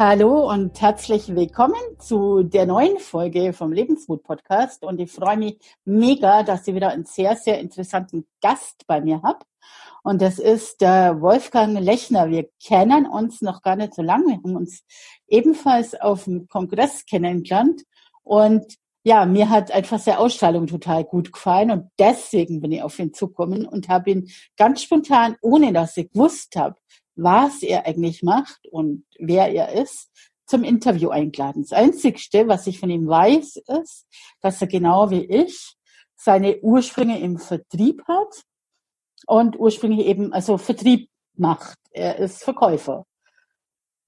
Hallo und herzlich willkommen zu der neuen Folge vom Lebensmut Podcast. Und ich freue mich mega, dass ich wieder einen sehr, sehr interessanten Gast bei mir habe. Und das ist der Wolfgang Lechner. Wir kennen uns noch gar nicht so lange. Wir haben uns ebenfalls auf dem Kongress kennengelernt. Und ja, mir hat einfach seine Ausstrahlung total gut gefallen und deswegen bin ich auf ihn zugekommen und habe ihn ganz spontan, ohne dass ich gewusst habe, was er eigentlich macht und wer er ist, zum Interview eingeladen. Das Einzigste, was ich von ihm weiß, ist, dass er genau wie ich seine Ursprünge im Vertrieb hat und ursprünglich eben also Vertrieb macht. Er ist Verkäufer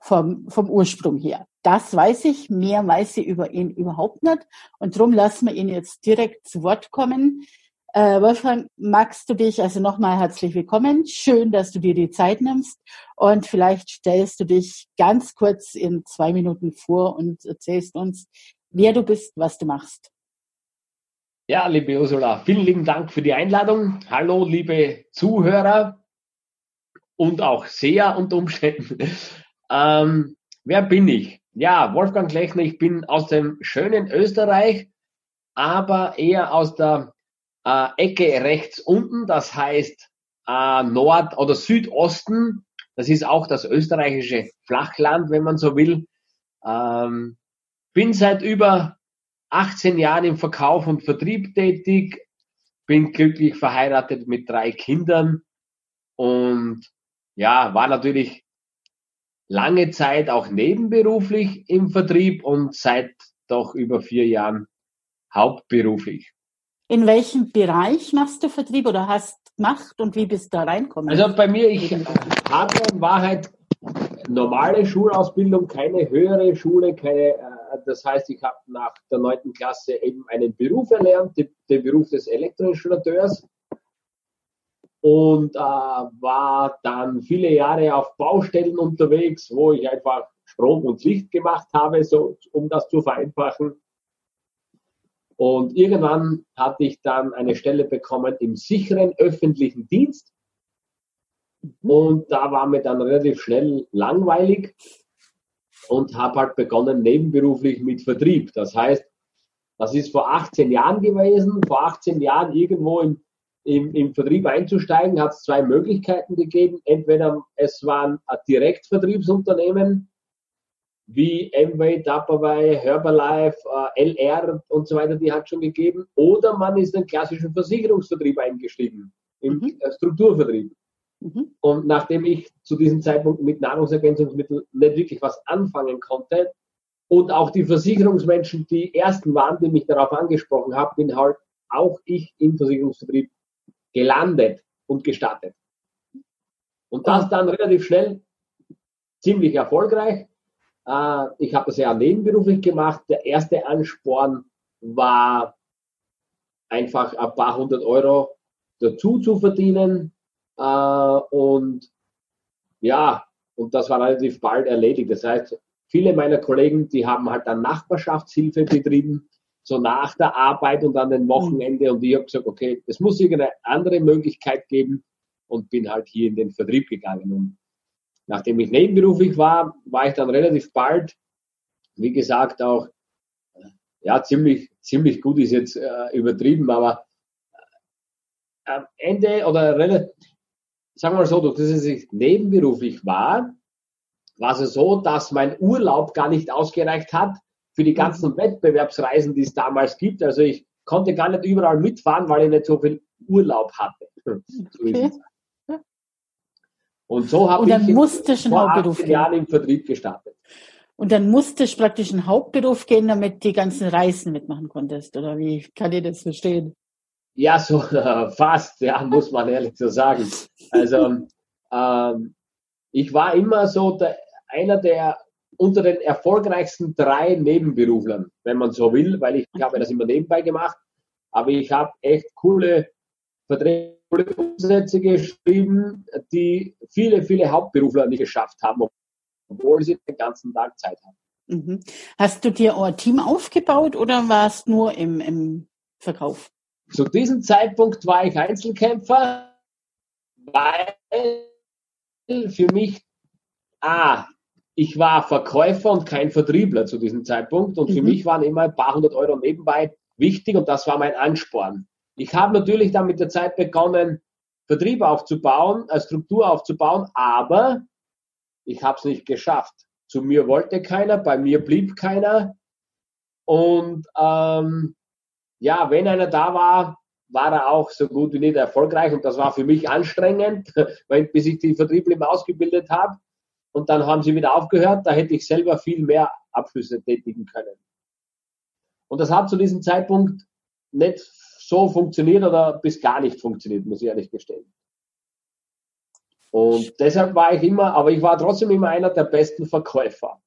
vom, vom Ursprung her. Das weiß ich, mehr weiß ich über ihn überhaupt nicht und darum lassen wir ihn jetzt direkt zu Wort kommen. Äh, Wolfgang, magst du dich also nochmal herzlich willkommen. Schön, dass du dir die Zeit nimmst und vielleicht stellst du dich ganz kurz in zwei Minuten vor und erzählst uns, wer du bist, was du machst. Ja, liebe Ursula, vielen lieben Dank für die Einladung. Hallo, liebe Zuhörer und auch Seher unter Umständen. Ähm, wer bin ich? Ja, Wolfgang Lechner, ich bin aus dem schönen Österreich, aber eher aus der äh, Ecke rechts unten, das heißt äh, Nord- oder Südosten. Das ist auch das österreichische Flachland, wenn man so will. Ähm, bin seit über 18 Jahren im Verkauf und Vertrieb tätig, bin glücklich verheiratet mit drei Kindern und ja, war natürlich lange Zeit auch nebenberuflich im Vertrieb und seit doch über vier Jahren hauptberuflich. In welchem Bereich machst du Vertrieb oder hast gemacht und wie bist du da reinkommen? Also bei mir, ich hatte in Wahrheit normale Schulausbildung, keine höhere Schule, keine, äh, das heißt, ich habe nach der neunten Klasse eben einen Beruf erlernt, den, den Beruf des Elektroinstallateurs und äh, war dann viele Jahre auf Baustellen unterwegs, wo ich einfach Strom und Licht gemacht habe, so um das zu vereinfachen. Und irgendwann hatte ich dann eine Stelle bekommen im sicheren öffentlichen Dienst. Und da war mir dann relativ schnell langweilig und habe halt begonnen nebenberuflich mit Vertrieb. Das heißt, das ist vor 18 Jahren gewesen. Vor 18 Jahren irgendwo im, im, im Vertrieb einzusteigen, hat es zwei Möglichkeiten gegeben. Entweder es waren Direktvertriebsunternehmen, wie Amway, Tupperware, Herbalife, äh, LR und so weiter, die hat schon gegeben. Oder man ist in den klassischen Versicherungsvertrieb eingestiegen, im mhm. Äh, Strukturvertrieb. Mhm. Und nachdem ich zu diesem Zeitpunkt mit Nahrungsergänzungsmitteln nicht wirklich was anfangen konnte und auch die Versicherungsmenschen die ersten waren, die mich darauf angesprochen haben, bin halt auch ich im Versicherungsvertrieb gelandet und gestartet. Und das dann relativ schnell ziemlich erfolgreich. Äh, ich habe das ja nebenberuflich gemacht. Der erste Ansporn war einfach ein paar hundert Euro dazu zu verdienen. Äh, und ja, und das war relativ bald erledigt. Das heißt, viele meiner Kollegen, die haben halt dann Nachbarschaftshilfe betrieben, so nach der Arbeit und an den Wochenende. Und ich habe gesagt, okay, es muss irgendeine andere Möglichkeit geben und bin halt hier in den Vertrieb gegangen. Und nachdem ich nebenberuflich war, war ich dann relativ bald, wie gesagt, auch, ja, ziemlich, ziemlich gut ist jetzt äh, übertrieben, aber äh, am Ende oder relativ, sagen wir mal so, durch das ich nebenberuflich war, war es so, dass mein Urlaub gar nicht ausgereicht hat für die ganzen Wettbewerbsreisen, die es damals gibt. Also ich konnte gar nicht überall mitfahren, weil ich nicht so viel Urlaub hatte. Okay. Und so habe ich musstest vor Hauptberuf Jahren im Vertrieb gestartet. Und dann musstest du praktisch einen Hauptberuf gehen, damit die ganzen Reisen mitmachen konntest. Oder wie kann ich das verstehen? Ja, so äh, fast, ja, muss man ehrlich so sagen. Also ähm, ich war immer so der, einer der unter den erfolgreichsten drei Nebenberuflern, wenn man so will, weil ich okay. habe das immer nebenbei gemacht. Aber ich habe echt coole Verträge Umsätze geschrieben, die viele, viele Hauptberufler nicht geschafft haben, obwohl sie den ganzen Tag Zeit haben. Mhm. Hast du dir ein Team aufgebaut oder warst nur im, im Verkauf? Zu diesem Zeitpunkt war ich Einzelkämpfer, weil für mich, ah, ich war Verkäufer und kein Vertriebler zu diesem Zeitpunkt und für mhm. mich waren immer ein paar hundert Euro nebenbei wichtig und das war mein Ansporn. Ich habe natürlich dann mit der Zeit begonnen, Vertrieb aufzubauen, eine Struktur aufzubauen, aber ich habe es nicht geschafft. Zu mir wollte keiner, bei mir blieb keiner. Und ähm, ja, wenn einer da war, war er auch so gut wie nicht erfolgreich und das war für mich anstrengend, weil, bis ich die Vertriebler ausgebildet habe. Und dann haben sie wieder aufgehört, da hätte ich selber viel mehr Abschlüsse tätigen können. Und das hat zu diesem Zeitpunkt nicht so funktioniert oder bis gar nicht funktioniert, muss ich ehrlich gestehen. Und deshalb war ich immer, aber ich war trotzdem immer einer der besten Verkäufer.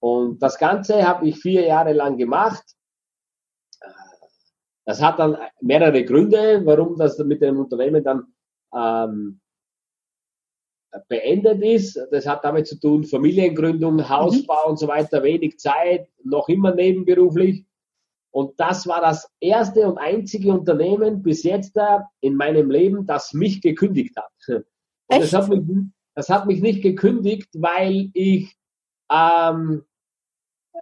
Und das Ganze habe ich vier Jahre lang gemacht. Das hat dann mehrere Gründe, warum das mit dem Unternehmen dann ähm, beendet ist. Das hat damit zu tun, Familiengründung, Hausbau mhm. und so weiter, wenig Zeit, noch immer nebenberuflich. Und das war das erste und einzige Unternehmen bis jetzt da in meinem Leben, das mich gekündigt hat. Und das hat, mich, das hat mich nicht gekündigt, weil ich ähm,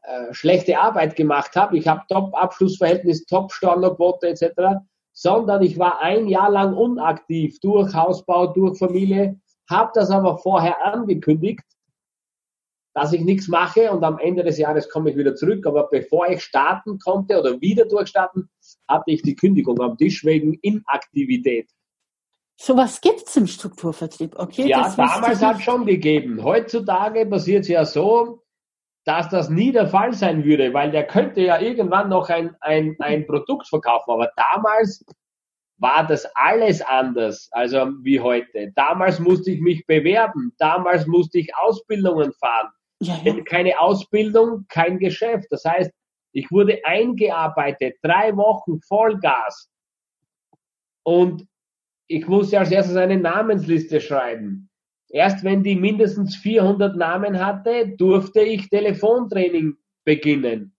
äh, schlechte Arbeit gemacht habe. Ich habe Top-Abschlussverhältnis, Top-Stornoquote etc. Sondern ich war ein Jahr lang unaktiv durch Hausbau, durch Familie, habe das aber vorher angekündigt, dass ich nichts mache und am Ende des Jahres komme ich wieder zurück. Aber bevor ich starten konnte oder wieder durchstarten, hatte ich die Kündigung am Tisch wegen Inaktivität. Sowas gibt's im Strukturvertrieb, okay? Ja, damals hat schon gegeben. Heutzutage passiert es ja so, dass das nie der Fall sein würde, weil der könnte ja irgendwann noch ein, ein, ein Produkt verkaufen. Aber damals war das alles anders, also wie heute. Damals musste ich mich bewerben, damals musste ich Ausbildungen fahren. Ja, ja. Keine Ausbildung, kein Geschäft. Das heißt, ich wurde eingearbeitet, drei Wochen Vollgas. Und ich musste als erstes eine Namensliste schreiben. Erst wenn die mindestens 400 Namen hatte, durfte ich Telefontraining beginnen.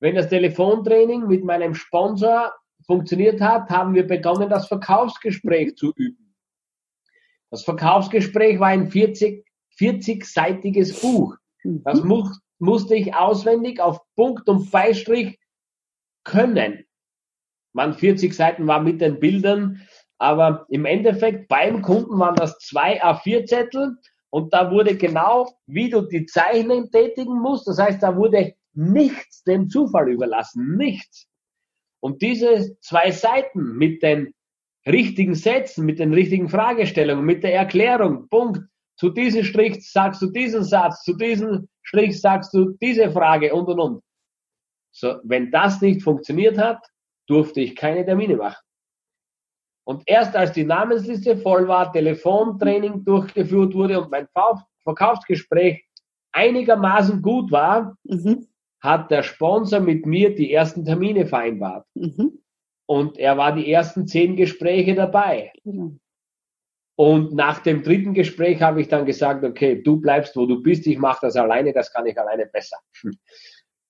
Wenn das Telefontraining mit meinem Sponsor funktioniert hat, haben wir begonnen, das Verkaufsgespräch zu üben. Das Verkaufsgespräch war ein 40, 40-seitiges Buch. Das mu musste ich auswendig auf Punkt und Beistrich können. Man 40 Seiten war mit den Bildern aber im Endeffekt beim Kunden waren das zwei A4-Zettel und da wurde genau, wie du die Zeichnung tätigen musst. Das heißt, da wurde nichts dem Zufall überlassen. Nichts. Und diese zwei Seiten mit den richtigen Sätzen, mit den richtigen Fragestellungen, mit der Erklärung, Punkt. Zu diesem Strich sagst du diesen Satz, zu diesem Strich sagst du diese Frage und und und. So, wenn das nicht funktioniert hat, durfte ich keine Termine machen. Und erst als die Namensliste voll war, Telefontraining durchgeführt wurde und mein Verkaufsgespräch einigermaßen gut war, mhm. hat der Sponsor mit mir die ersten Termine vereinbart. Mhm. Und er war die ersten zehn Gespräche dabei. Mhm. Und nach dem dritten Gespräch habe ich dann gesagt, okay, du bleibst, wo du bist, ich mache das alleine, das kann ich alleine besser.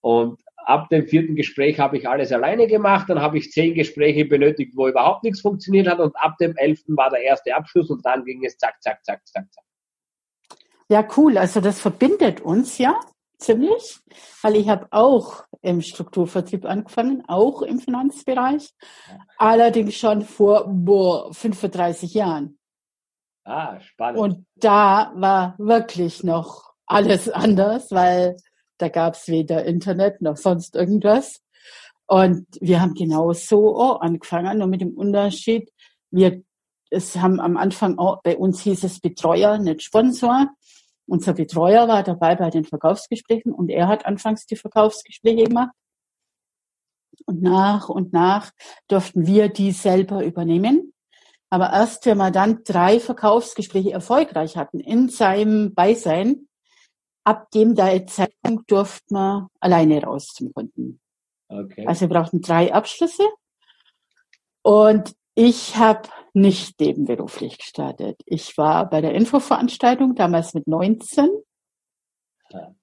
Und ab dem vierten Gespräch habe ich alles alleine gemacht, dann habe ich zehn Gespräche benötigt, wo überhaupt nichts funktioniert hat und ab dem elften war der erste Abschluss und dann ging es zack, zack, zack, zack, zack. Ja, cool. Also das verbindet uns ja ziemlich, weil ich habe auch im Strukturvertrieb angefangen, auch im Finanzbereich, allerdings schon vor boah, 35 Jahren. Ah, spannend. Und da war wirklich noch alles anders, weil da gab es weder Internet noch sonst irgendwas. Und wir haben genau so angefangen, nur mit dem Unterschied, wir es haben am Anfang auch, bei uns hieß es Betreuer, nicht Sponsor. Unser Betreuer war dabei bei den Verkaufsgesprächen und er hat anfangs die Verkaufsgespräche gemacht. Und nach und nach durften wir die selber übernehmen. Aber erst wenn wir dann drei Verkaufsgespräche erfolgreich hatten in seinem Beisein, ab dem Zeitpunkt durfte man alleine raus zum Kunden. Okay. Also wir brauchten drei Abschlüsse. Und Ich habe nicht nebenberuflich gestartet. Ich war bei der Infoveranstaltung, damals mit 19. Ja.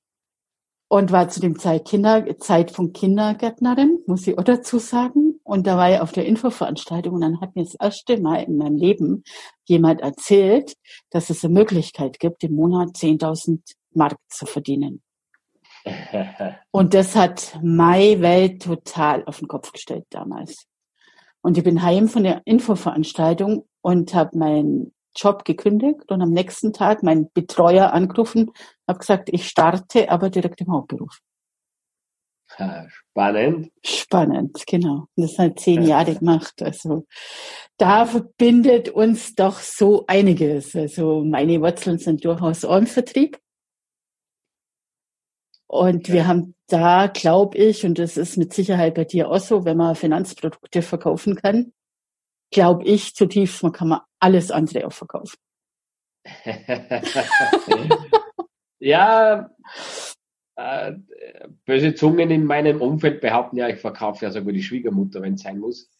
Und war zu dem Zeit Kinder, Zeitpunkt Kindergärtnerin, muss ich auch dazu sagen. Und da war ich auf der Infoveranstaltung und dann hat mir das erste Mal in meinem Leben jemand erzählt, dass es eine Möglichkeit gibt, im Monat 10.000 Mark zu verdienen. Und das hat meine Welt total auf den Kopf gestellt damals. Und ich bin heim von der Infoveranstaltung und habe meinen Job gekündigt und am nächsten Tag meinen Betreuer angerufen, habe gesagt, ich starte aber direkt im Hauptberuf. Spannend. Spannend, genau. Das hat zehn Jahre gemacht. Also da verbindet uns doch so einiges. Also meine Wurzeln sind durchaus auch im Vertrieb. Und wir haben da, glaube ich, und das ist mit Sicherheit bei dir auch so, wenn man Finanzprodukte verkaufen kann, glaube ich zutiefst, man kann man alles andere auch verkaufen. ja, äh, böse Zungen in meinem Umfeld behaupten ja, ich verkaufe ja sogar die Schwiegermutter, wenn es sein muss.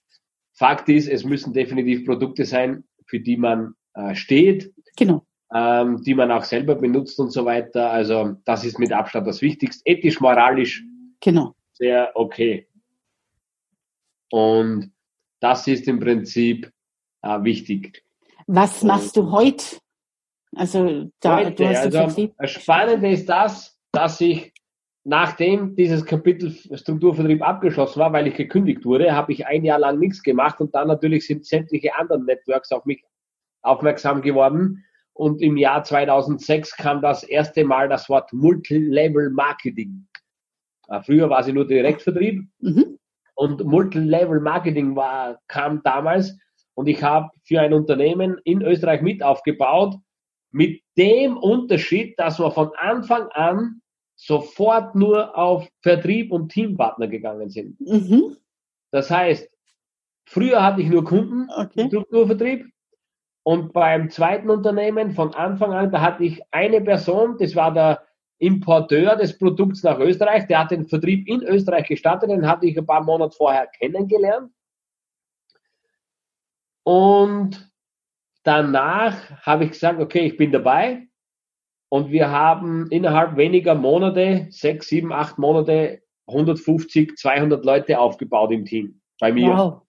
Fakt ist, es müssen definitiv Produkte sein, für die man äh, steht. Genau ähm, die man auch selber benutzt und so weiter. Also das ist mit Abstand das Wichtigste. Ethisch, moralisch genau. sehr okay. Und das ist im Prinzip äh, wichtig. Was machst du heute? Also da heute, du hast also, Das Spannende ist das, dass ich nachdem dieses Kapitel Strukturvertrieb abgeschlossen war, weil ich gekündigt wurde, habe ich ein Jahr lang nichts gemacht und dann natürlich sind sämtliche anderen Networks auf mich aufmerksam geworden und im Jahr 2006 kam das erste Mal das Wort Multilevel Marketing. Äh, früher war sie nur Direktvertrieb mhm. und Multilevel Marketing war, kam damals und ich habe für ein Unternehmen in Österreich mit aufgebaut, mit dem Unterschied, dass wir von Anfang an sofort nur auf Vertrieb und Teampartner gegangen sind. Mhm. Das heißt, früher hatte ich nur Kunden, okay. Strukturvertrieb, und beim zweiten Unternehmen von Anfang an, da hatte ich eine Person, das war der Importeur des Produkts nach Österreich, der hat den Vertrieb in Österreich gestartet, den hatte ich ein paar Monate vorher kennengelernt. Und danach habe ich gesagt, okay, ich bin dabei. Und wir haben innerhalb weniger Monate, sechs, sieben, acht Monate, 150, 200 Leute aufgebaut im Team bei mir. Wow.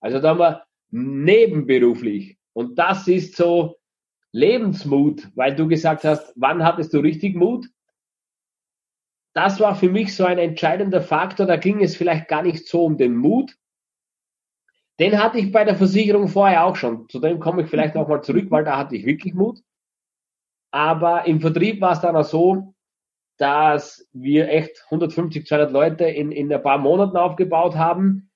Also da haben wir nebenberuflich und das ist so Lebensmut, weil du gesagt hast, wann hattest du richtig Mut? Das war für mich so ein entscheidender Faktor. Da ging es vielleicht gar nicht so um den Mut. Den hatte ich bei der Versicherung vorher auch schon. Zu dem komme ich vielleicht auch mal zurück, weil da hatte ich wirklich Mut. Aber im Vertrieb war es dann auch so, dass wir echt 150, 200 Leute in, in ein paar Monaten aufgebaut haben.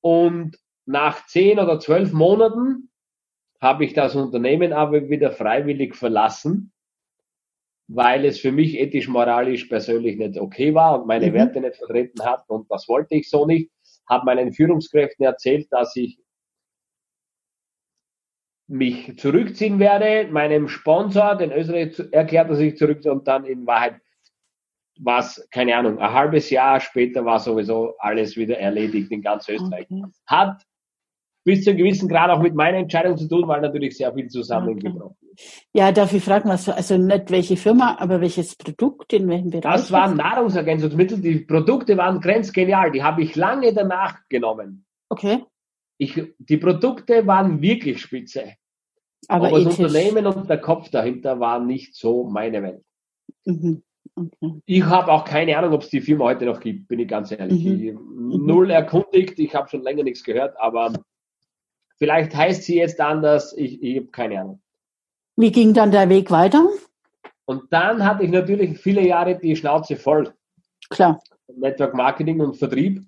Und nach zehn oder zwölf Monaten habe ich das Unternehmen aber wieder freiwillig verlassen, weil es für mich ethisch, moralisch, persönlich nicht okay war und meine mhm. Werte nicht vertreten hat und das wollte ich so nicht. Habe meinen Führungskräften erzählt, dass ich mich zurückziehen werde, meinem Sponsor, den Österreich, erklärt, dass ich zurückziehe und dann in Wahrheit war es, keine Ahnung, ein halbes Jahr später war sowieso alles wieder erledigt in ganz Österreich. Okay. Hat bis zu einem gewissen Grad auch mit meiner Entscheidung zu tun, weil natürlich sehr viel zusammengebrochen ist. Ja, darf ich fragen, was, also nicht welche Firma, aber welches Produkt, in welchem Bereich? Das waren Nahrungsergänzungsmittel, die Produkte waren grenzgenial, die habe ich lange danach genommen. Okay. Ich, die Produkte waren wirklich spitze. Aber, aber das Unternehmen und der Kopf dahinter waren nicht so meine Welt. Mhm. Okay. Ich habe auch keine Ahnung, ob es die Firma heute noch gibt, bin ich ganz ehrlich. Mhm. Ich, null erkundigt, ich habe schon länger nichts gehört, aber Vielleicht heißt sie jetzt anders, ich, ich habe keine Ahnung. Wie ging dann der Weg weiter? Und dann hatte ich natürlich viele Jahre die Schnauze voll. Klar. Network Marketing und Vertrieb.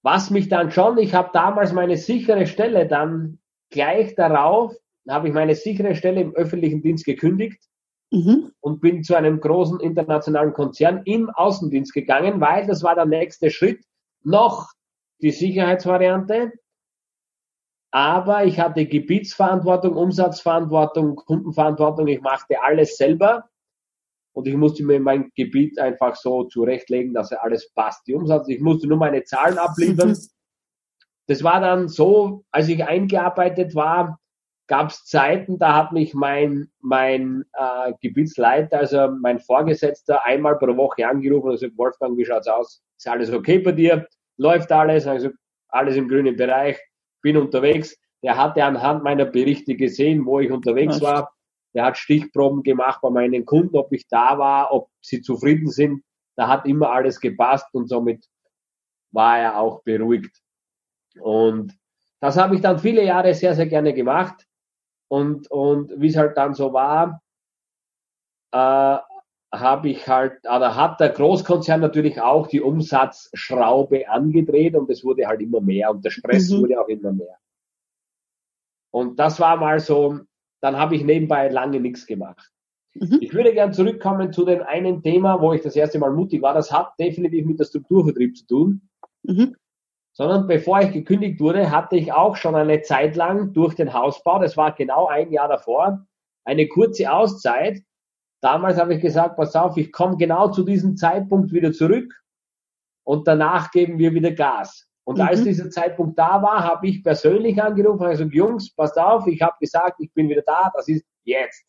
Was mich dann schon, ich habe damals meine sichere Stelle dann gleich darauf, habe ich meine sichere Stelle im öffentlichen Dienst gekündigt mhm. und bin zu einem großen internationalen Konzern im Außendienst gegangen, weil das war der nächste Schritt. Noch die Sicherheitsvariante, aber ich hatte Gebietsverantwortung, Umsatzverantwortung, Kundenverantwortung. Ich machte alles selber und ich musste mir mein Gebiet einfach so zurechtlegen, dass alles passt. Die Umsatz, ich musste nur meine Zahlen abliefern das war dann so, als ich eingearbeitet war, gab es Zeiten, da hat mich mein, mein äh, Gebietsleiter, also mein Vorgesetzter, einmal pro Woche angerufen und gesagt, Wolfgang, wie schaut's aus? Ist alles okay bei dir? Läuft alles? Also alles im grünen Bereich, bin unterwegs. Der hatte anhand meiner Berichte gesehen, wo ich unterwegs war. Der hat Stichproben gemacht bei meinen Kunden, ob ich da war, ob sie zufrieden sind. Da hat immer alles gepasst und somit war er auch beruhigt. Und das habe ich dann viele Jahre sehr, sehr gerne gemacht. Und, und wie es halt dann so war, äh, habe ich halt, oder hat der Großkonzern natürlich auch die Umsatzschraube angedreht und es wurde halt immer mehr und der Stress mhm. wurde auch immer mehr. Und das war mal so, dann habe ich nebenbei lange nichts gemacht. Mhm. Ich würde gern zurückkommen zu dem einen Thema, wo ich das erste Mal mutig war. Das hat definitiv mit der Strukturvertrieb zu tun. Mhm. Sondern bevor ich gekündigt wurde, hatte ich auch schon eine Zeit lang durch den Hausbau, das war genau ein Jahr davor, eine kurze Auszeit. Damals habe ich gesagt, pass auf, ich komme genau zu diesem Zeitpunkt wieder zurück und danach geben wir wieder Gas. Und mhm. als dieser Zeitpunkt da war, habe ich persönlich angerufen und gesagt, Jungs, passt auf, ich habe gesagt, ich bin wieder da, das ist jetzt.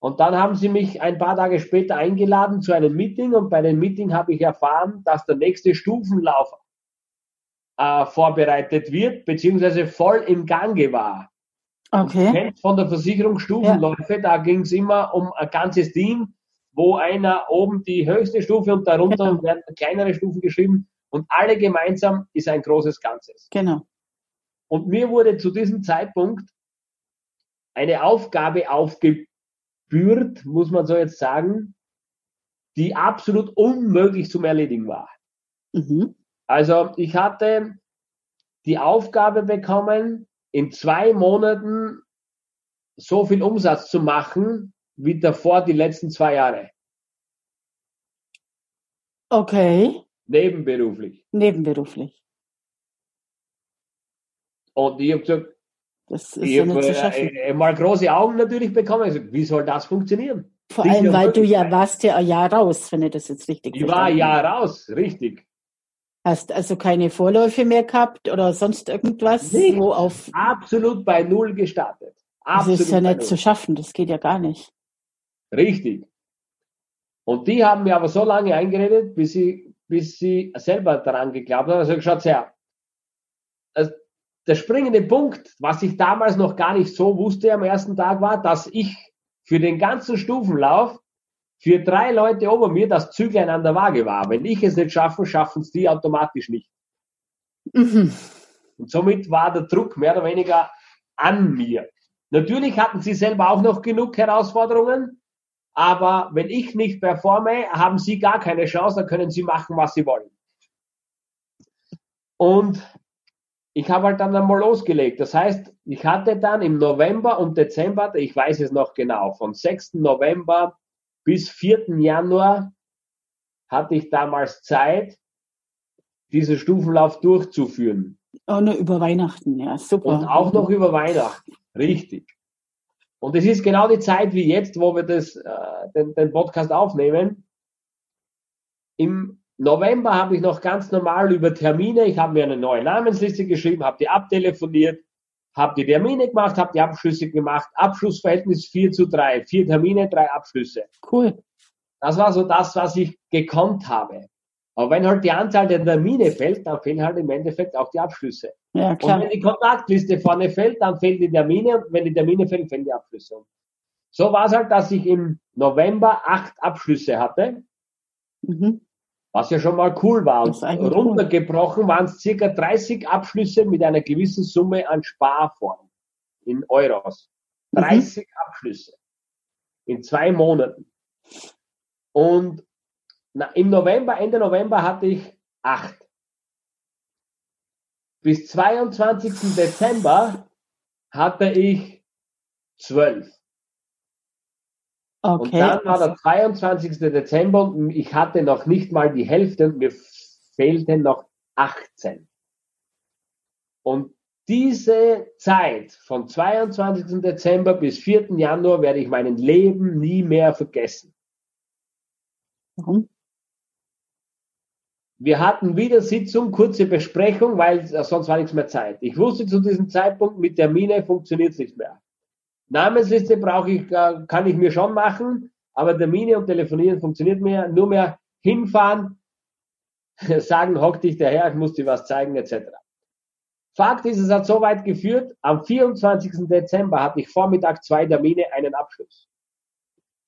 Und dann haben sie mich ein paar Tage später eingeladen zu einem Meeting und bei dem Meeting habe ich erfahren, dass der nächste Stufenlauf äh, vorbereitet wird, beziehungsweise voll im Gange war. Okay. Kennt von der Versicherung Stufenläufe, ja. da ging es immer um ein ganzes Team, wo einer oben die höchste Stufe und darunter genau. werden kleinere Stufen geschrieben und alle gemeinsam ist ein großes Ganzes. Genau. Und mir wurde zu diesem Zeitpunkt eine Aufgabe aufgegeben, spürt, muss man so jetzt sagen, die absolut unmöglich zum Erledigen war. Mhm. Also ich hatte die Aufgabe bekommen, in zwei Monaten so viel Umsatz zu machen, wie davor die letzten zwei Jahre. Okay. Nebenberuflich. Nebenberuflich. Und ich habe gesagt, das ist ich ja nicht zu schaffen. Äh, mal große Augen natürlich bekommen. Also, wie soll das funktionieren? Vor allem, weil du ja warst ja ein Jahr raus, wenn ich das jetzt richtig Ich war ein Jahr raus, richtig. Hast also keine Vorläufe mehr gehabt oder sonst irgendwas? Nicht. Wo auf Absolut bei Null gestartet. Absolut das ist ja nicht zu schaffen, das geht ja gar nicht. Richtig. Und die haben mir aber so lange eingeredet, bis sie, bis sie selber daran geglaubt haben. Also schaut her, der springende Punkt, was ich damals noch gar nicht so wusste am ersten Tag, war, dass ich für den ganzen Stufenlauf für drei Leute ober mir das Züglein an der Waage war. Wenn ich es nicht schaffe, schaffen es die automatisch nicht. Mhm. Und somit war der Druck mehr oder weniger an mir. Natürlich hatten sie selber auch noch genug Herausforderungen, aber wenn ich nicht performe, haben sie gar keine Chance, dann können sie machen, was sie wollen. Und ich habe halt dann einmal losgelegt. Das heißt, ich hatte dann im November und Dezember, ich weiß es noch genau, von 6. November bis 4. Januar hatte ich damals Zeit, diesen Stufenlauf durchzuführen. Auch noch über Weihnachten, ja, super. Und auch noch über Weihnachten, richtig. Und es ist genau die Zeit wie jetzt, wo wir das, äh, den, den Podcast aufnehmen. Im November habe ich noch ganz normal über Termine, ich habe mir eine neue Namensliste geschrieben, habe die abtelefoniert, habe die Termine gemacht, habe die Abschlüsse gemacht. Abschlussverhältnis 4 zu 3. Vier Termine, drei Abschlüsse. Cool. Das war so das, was ich gekonnt habe. Aber wenn halt die Anzahl der Termine fällt, dann fehlen halt im Endeffekt auch die Abschlüsse. Ja, klar. Und wenn die Kontaktliste vorne fällt, dann fehlen die Termine und wenn die Termine fehlen, fehlen die Abschlüsse. So war es halt, dass ich im November acht Abschlüsse hatte. Mhm. Was ja schon mal cool war. Und runtergebrochen waren es circa 30 Abschlüsse mit einer gewissen Summe an Sparform in Euros. 30 mhm. Abschlüsse in zwei Monaten. Und na, im November, Ende November hatte ich acht. Bis 22. Dezember hatte ich zwölf. Okay. Und dann war der 22. Dezember und ich hatte noch nicht mal die Hälfte und mir fehlten noch 18. Und diese Zeit von 22. Dezember bis 4. Januar werde ich meinen Leben nie mehr vergessen. Warum? wir hatten wieder Sitzung, kurze Besprechung, weil sonst war nichts mehr Zeit. Ich wusste zu diesem Zeitpunkt, mit der Mine funktioniert es nicht mehr. Namensliste brauche ich, kann ich mir schon machen, aber Termine und Telefonieren funktioniert mir nur mehr hinfahren, sagen, hock dich daher, ich muss dir was zeigen, etc. Fakt ist, es hat so weit geführt, am 24. Dezember hatte ich Vormittag zwei Termine, einen Abschluss.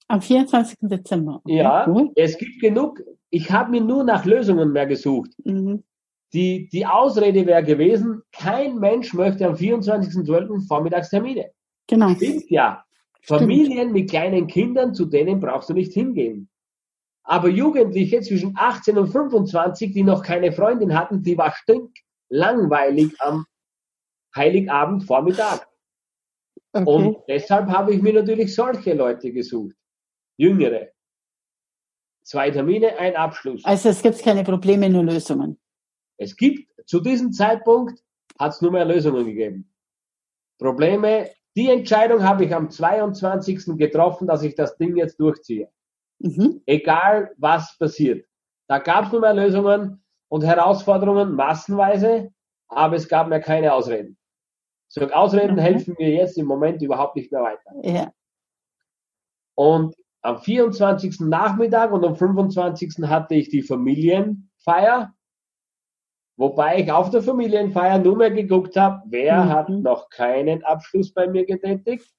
Am 24. Dezember. Okay, ja, cool. es gibt genug. Ich habe mir nur nach Lösungen mehr gesucht. Mhm. Die, die Ausrede wäre gewesen, kein Mensch möchte am 24.12. Vormittagstermine. Genau. Stimmt ja. Stimmt. Familien mit kleinen Kindern, zu denen brauchst du nicht hingehen. Aber Jugendliche zwischen 18 und 25, die noch keine Freundin hatten, die war stinklangweilig am Heiligabend Vormittag. Okay. Und deshalb habe ich mir natürlich solche Leute gesucht. Jüngere. Zwei Termine, ein Abschluss. Also es gibt keine Probleme, nur Lösungen. Es gibt, zu diesem Zeitpunkt hat es nur mehr Lösungen gegeben. Probleme, die Entscheidung habe ich am 22. getroffen, dass ich das Ding jetzt durchziehe. Mhm. Egal was passiert. Da gab es nur mehr Lösungen und Herausforderungen massenweise, aber es gab mir keine Ausreden. So, Ausreden mhm. helfen mir jetzt im Moment überhaupt nicht mehr weiter. Ja. Und am 24. Nachmittag und am 25. hatte ich die Familienfeier, wobei ich auf der Familienfeier nur mehr geguckt habe, wer mhm. hat noch keinen Abschluss bei mir getätigt.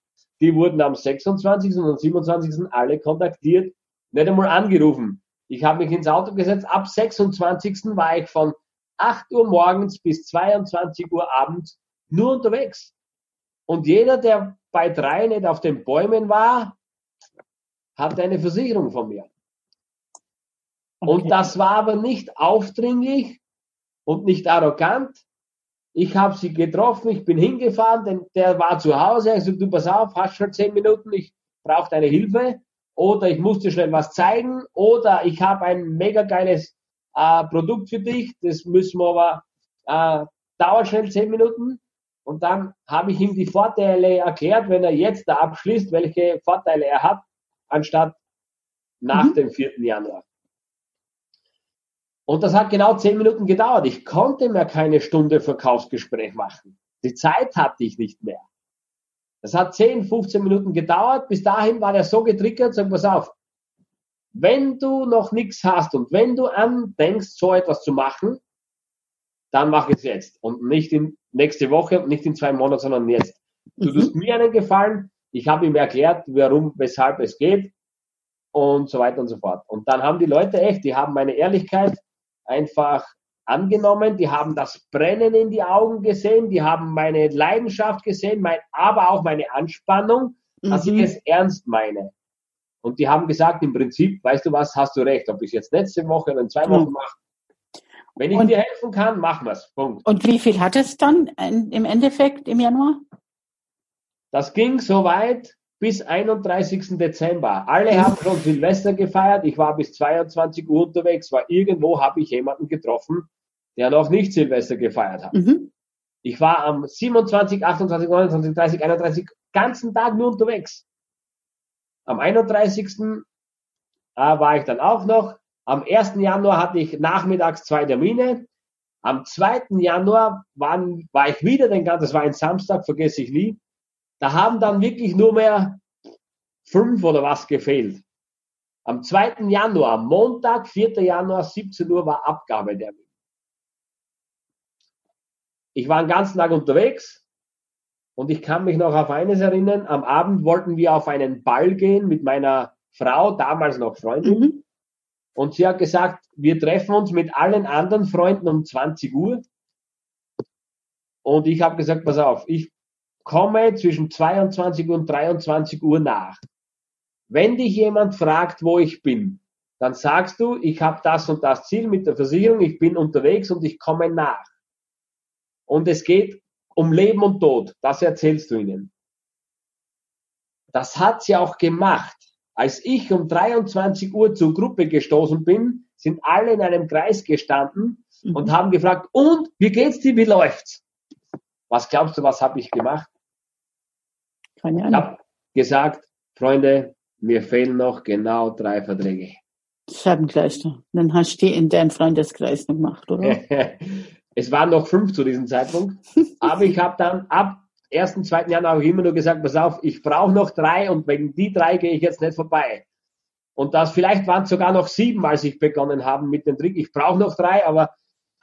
Die wurden am 26. und 27. alle kontaktiert, nicht einmal angerufen. Ich habe mich ins Auto gesetzt. Ab 26. war ich von 8 Uhr morgens bis 22 Uhr abends nur unterwegs. Und jeder, der bei drei nicht auf den Bäumen war, hat eine Versicherung von mir. Okay. Und das war aber nicht aufdringlich und nicht arrogant. Ich habe sie getroffen, ich bin hingefahren, denn der war zu Hause. Er sagt, du pass auf, hast schon zehn Minuten, ich brauche deine Hilfe. Oder ich muss dir schnell was zeigen. Oder ich habe ein mega geiles äh, Produkt für dich. Das müssen wir aber, äh, dauert schnell zehn Minuten. Und dann habe ich ihm die Vorteile erklärt, wenn er jetzt da abschließt, welche Vorteile er hat anstatt nach mhm. dem 4. Januar. Und das hat genau zehn Minuten gedauert. Ich konnte mir keine Stunde Verkaufsgespräch machen. Die Zeit hatte ich nicht mehr. Das hat 10, 15 Minuten gedauert. Bis dahin war er so getriggert, sag pass auf. Wenn du noch nichts hast und wenn du andenkst, so etwas zu machen, dann mach es jetzt. Und nicht in nächste Woche und nicht in zwei Monaten, sondern jetzt. Du mhm. tust mir einen Gefallen, ich habe ihm erklärt, warum, weshalb es geht und so weiter und so fort. Und dann haben die Leute echt, die haben meine Ehrlichkeit einfach angenommen, die haben das Brennen in die Augen gesehen, die haben meine Leidenschaft gesehen, mein, aber auch meine Anspannung, dass mhm. ich es ernst meine. Und die haben gesagt, im Prinzip, weißt du was, hast du recht, ob ich es jetzt letzte Woche oder in zwei Wochen mhm. mache. Wenn ich und, dir helfen kann, machen wir es. Punkt. Und wie viel hat es dann im Endeffekt im Januar? Das ging so weit bis 31. Dezember. Alle haben schon Silvester gefeiert. Ich war bis 22 Uhr unterwegs, weil irgendwo habe ich jemanden getroffen, der noch nicht Silvester gefeiert hat. Mhm. Ich war am 27, 28, 29, 30, 31 ganzen Tag nur unterwegs. Am 31. Äh, war ich dann auch noch. Am 1. Januar hatte ich nachmittags zwei Termine. Am 2. Januar waren, war ich wieder den ganzen, das war ein Samstag, vergesse ich nie, da haben dann wirklich nur mehr fünf oder was gefehlt. Am 2. Januar, Montag, 4. Januar, 17 Uhr war Abgabe der Ich war den ganzen Tag unterwegs und ich kann mich noch auf eines erinnern. Am Abend wollten wir auf einen Ball gehen mit meiner Frau, damals noch Freundin. Mhm. Und sie hat gesagt, wir treffen uns mit allen anderen Freunden um 20 Uhr. Und ich habe gesagt, pass auf, ich komme zwischen 22 und 23 Uhr nach. Wenn dich jemand fragt, wo ich bin, dann sagst du, ich habe das und das Ziel mit der Versicherung, ich bin unterwegs und ich komme nach. Und es geht um Leben und Tod, das erzählst du ihnen. Das hat sie auch gemacht. Als ich um 23 Uhr zur Gruppe gestoßen bin, sind alle in einem Kreis gestanden mhm. und haben gefragt, und wie geht's dir, wie läuft's? Was glaubst du, was habe ich gemacht? Keine Ahnung. Ich habe gesagt, Freunde, mir fehlen noch genau drei Verträge. Scheibenkleister. Dann hast du die in deinen Freundeskreis gemacht, oder? es waren noch fünf zu diesem Zeitpunkt. Aber ich habe dann ab 1., 2. Januar habe ich immer nur gesagt, pass auf, ich brauche noch drei und wegen die drei gehe ich jetzt nicht vorbei. Und das vielleicht waren es sogar noch sieben, als ich begonnen habe mit dem Trick. Ich brauche noch drei, aber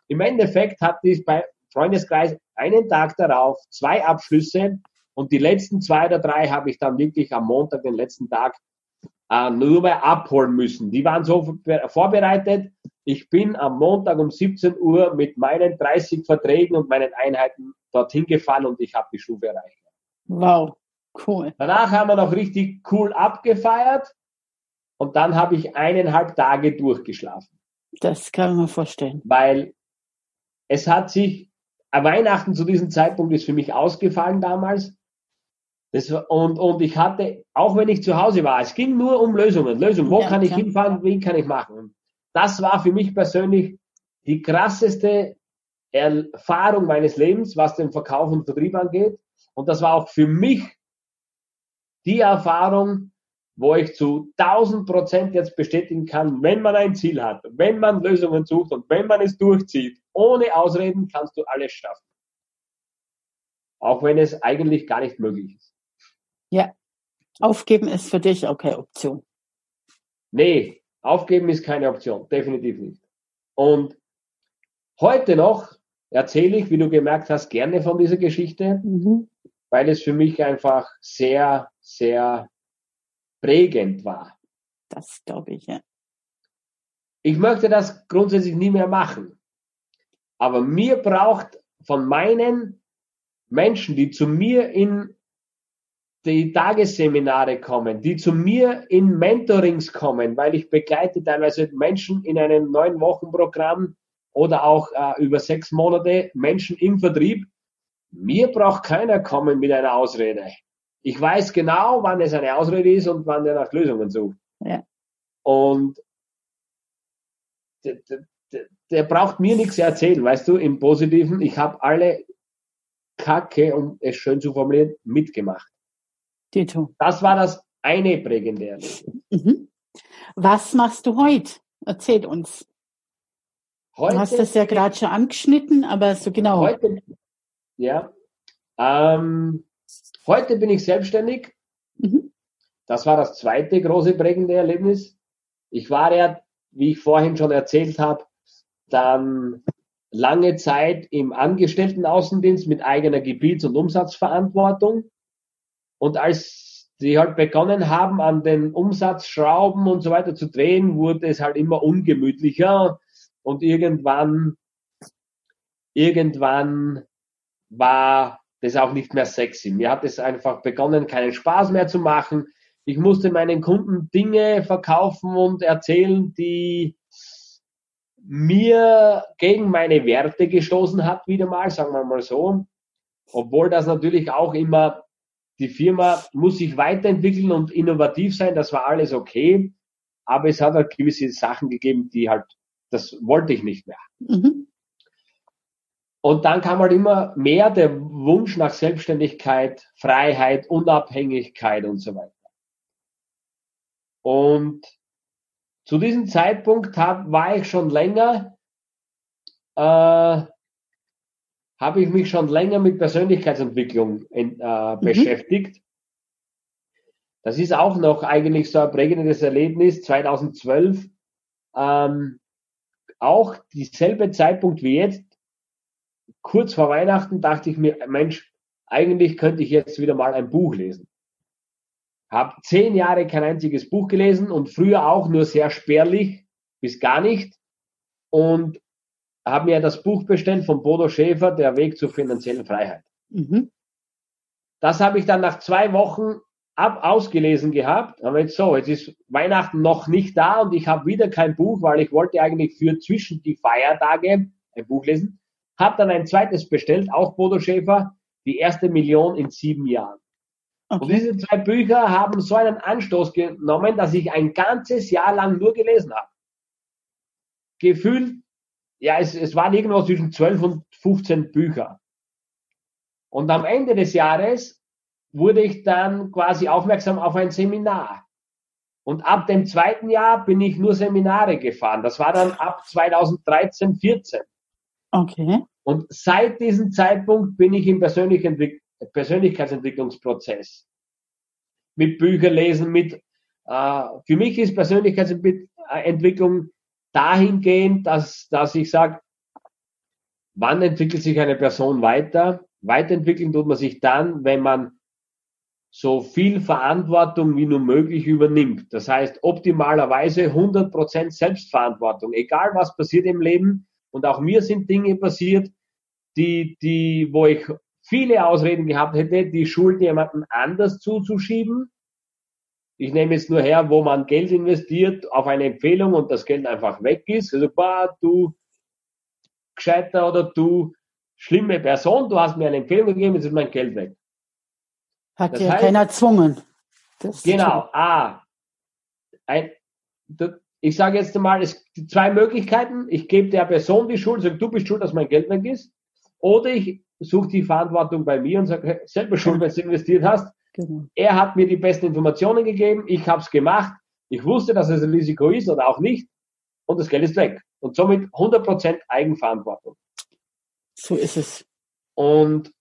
im Endeffekt hatte ich bei Freundeskreis einen Tag darauf zwei Abschlüsse und die letzten zwei oder drei habe ich dann wirklich am Montag, den letzten Tag, äh, nur mehr abholen müssen. Die waren so vorbereitet. Ich bin am Montag um 17 Uhr mit meinen 30 Verträgen und meinen Einheiten dorthin gefahren und ich habe die Stufe erreicht. Wow, cool. Danach haben wir noch richtig cool abgefeiert und dann habe ich eineinhalb Tage durchgeschlafen. Das kann man vorstellen. Weil es hat sich, Weihnachten zu diesem Zeitpunkt ist für mich ausgefallen damals. Das, und, und ich hatte, auch wenn ich zu Hause war, es ging nur um Lösungen. Lösungen, wo ja, kann ich klar. hinfahren, wie kann ich machen. Das war für mich persönlich die krasseste Erfahrung meines Lebens, was den Verkauf und Vertrieb angeht. Und das war auch für mich die Erfahrung, wo ich zu 1000 Prozent jetzt bestätigen kann, wenn man ein Ziel hat, wenn man Lösungen sucht und wenn man es durchzieht, ohne Ausreden kannst du alles schaffen. Auch wenn es eigentlich gar nicht möglich ist. Ja. Aufgeben ist für dich auch keine Option. Nee, aufgeben ist keine Option. Definitiv nicht. Und heute noch erzähle ich, wie du gemerkt hast, gerne von dieser Geschichte, mhm. weil es für mich einfach sehr, sehr prägend war. Das glaube ich, ja. Ich möchte das grundsätzlich nie mehr machen. Aber mir braucht von meinen Menschen, die zu mir in die Tagesseminare kommen, die zu mir in Mentorings kommen, weil ich begleite teilweise Menschen in einem neun Wochen Programm oder auch äh, über sechs Monate Menschen im Vertrieb. Mir braucht keiner kommen mit einer Ausrede. Ich weiß genau, wann es eine Ausrede ist und wann er nach Lösungen sucht. Ja. Und der, der, der braucht mir nichts erzählen, weißt du, im Positiven. Ich habe alle Kacke, um es schön zu formulieren, mitgemacht. Dito. Das war das eine prägende Erlebnis. Mhm. Was machst du heute? Erzähl uns. Heute, du hast das ja gerade schon angeschnitten, aber so genau. Heute, ja. Ähm, heute bin ich selbstständig. Mhm. Das war das zweite große prägende Erlebnis. Ich war ja, wie ich vorhin schon erzählt habe, dann lange Zeit im Angestelltenaußendienst mit eigener Gebiets- und Umsatzverantwortung. Und als sie halt begonnen haben, an den Umsatzschrauben und so weiter zu drehen, wurde es halt immer ungemütlicher und irgendwann, irgendwann war das auch nicht mehr sexy. Mir hat es einfach begonnen, keinen Spaß mehr zu machen. Ich musste meinen Kunden Dinge verkaufen und erzählen, die mir gegen meine Werte gestoßen hat, wieder mal, sagen wir mal so. Obwohl das natürlich auch immer die Firma muss sich weiterentwickeln und innovativ sein, das war alles okay. Aber es hat halt gewisse Sachen gegeben, die halt, das wollte ich nicht mehr. Mhm. Und dann kam halt immer mehr der Wunsch nach Selbstständigkeit, Freiheit, Unabhängigkeit und so weiter. Und zu diesem Zeitpunkt hab, war ich schon länger äh, habe ich mich schon länger mit Persönlichkeitsentwicklung äh, mhm. beschäftigt. Das ist auch noch eigentlich so ein prägendes Erlebnis. 2012, ähm, auch dieselbe Zeitpunkt wie jetzt, kurz vor Weihnachten, dachte ich mir, Mensch, eigentlich könnte ich jetzt wieder mal ein Buch lesen. Hab zehn Jahre kein einziges Buch gelesen und früher auch nur sehr spärlich bis gar nicht. Und habe mir das Buch bestellt von Bodo Schäfer, Der Weg zur finanziellen Freiheit. Mhm. Das habe ich dann nach zwei Wochen ab ausgelesen gehabt. Aber jetzt so, jetzt ist Weihnachten noch nicht da und ich habe wieder kein Buch, weil ich wollte eigentlich für zwischen die Feiertage ein Buch lesen. Habe dann ein zweites bestellt, auch Bodo Schäfer, die erste Million in sieben Jahren. Okay. Und diese zwei Bücher haben so einen Anstoß genommen, dass ich ein ganzes Jahr lang nur gelesen habe. Gefühlt ja, es, es waren irgendwo zwischen 12 und 15 Bücher. Und am Ende des Jahres wurde ich dann quasi aufmerksam auf ein Seminar. Und ab dem zweiten Jahr bin ich nur Seminare gefahren. Das war dann ab 2013, 14. Okay. Und seit diesem Zeitpunkt bin ich im Persönlichkeitsentwicklungsprozess. Mit Bücher lesen, mit, äh, für mich ist Persönlichkeitsentwicklung dahingehend, dass, dass ich sage, wann entwickelt sich eine Person weiter? Weiterentwickeln tut man sich dann, wenn man so viel Verantwortung wie nur möglich übernimmt. Das heißt, optimalerweise 100% Selbstverantwortung. Egal was passiert im Leben. Und auch mir sind Dinge passiert, die, die, wo ich viele Ausreden gehabt hätte, die Schuld jemandem anders zuzuschieben. Ich nehme jetzt nur her, wo man Geld investiert auf eine Empfehlung und das Geld einfach weg ist. Also, bah, du gescheiter oder du schlimme Person, du hast mir eine Empfehlung gegeben, jetzt ist mein Geld weg. Hat das ja heißt, keiner gezwungen. genau. A. Ein, ich sage jetzt einmal, es gibt zwei Möglichkeiten. Ich gebe der Person die Schuld, sage, du bist schuld, dass mein Geld weg ist. Oder ich suche die Verantwortung bei mir und sage, selber schuld, wenn du investiert hast. Genau. Er hat mir die besten Informationen gegeben, ich habe es gemacht, ich wusste, dass es ein Risiko ist oder auch nicht und das Geld ist weg. Und somit 100% Eigenverantwortung. So ist es. Und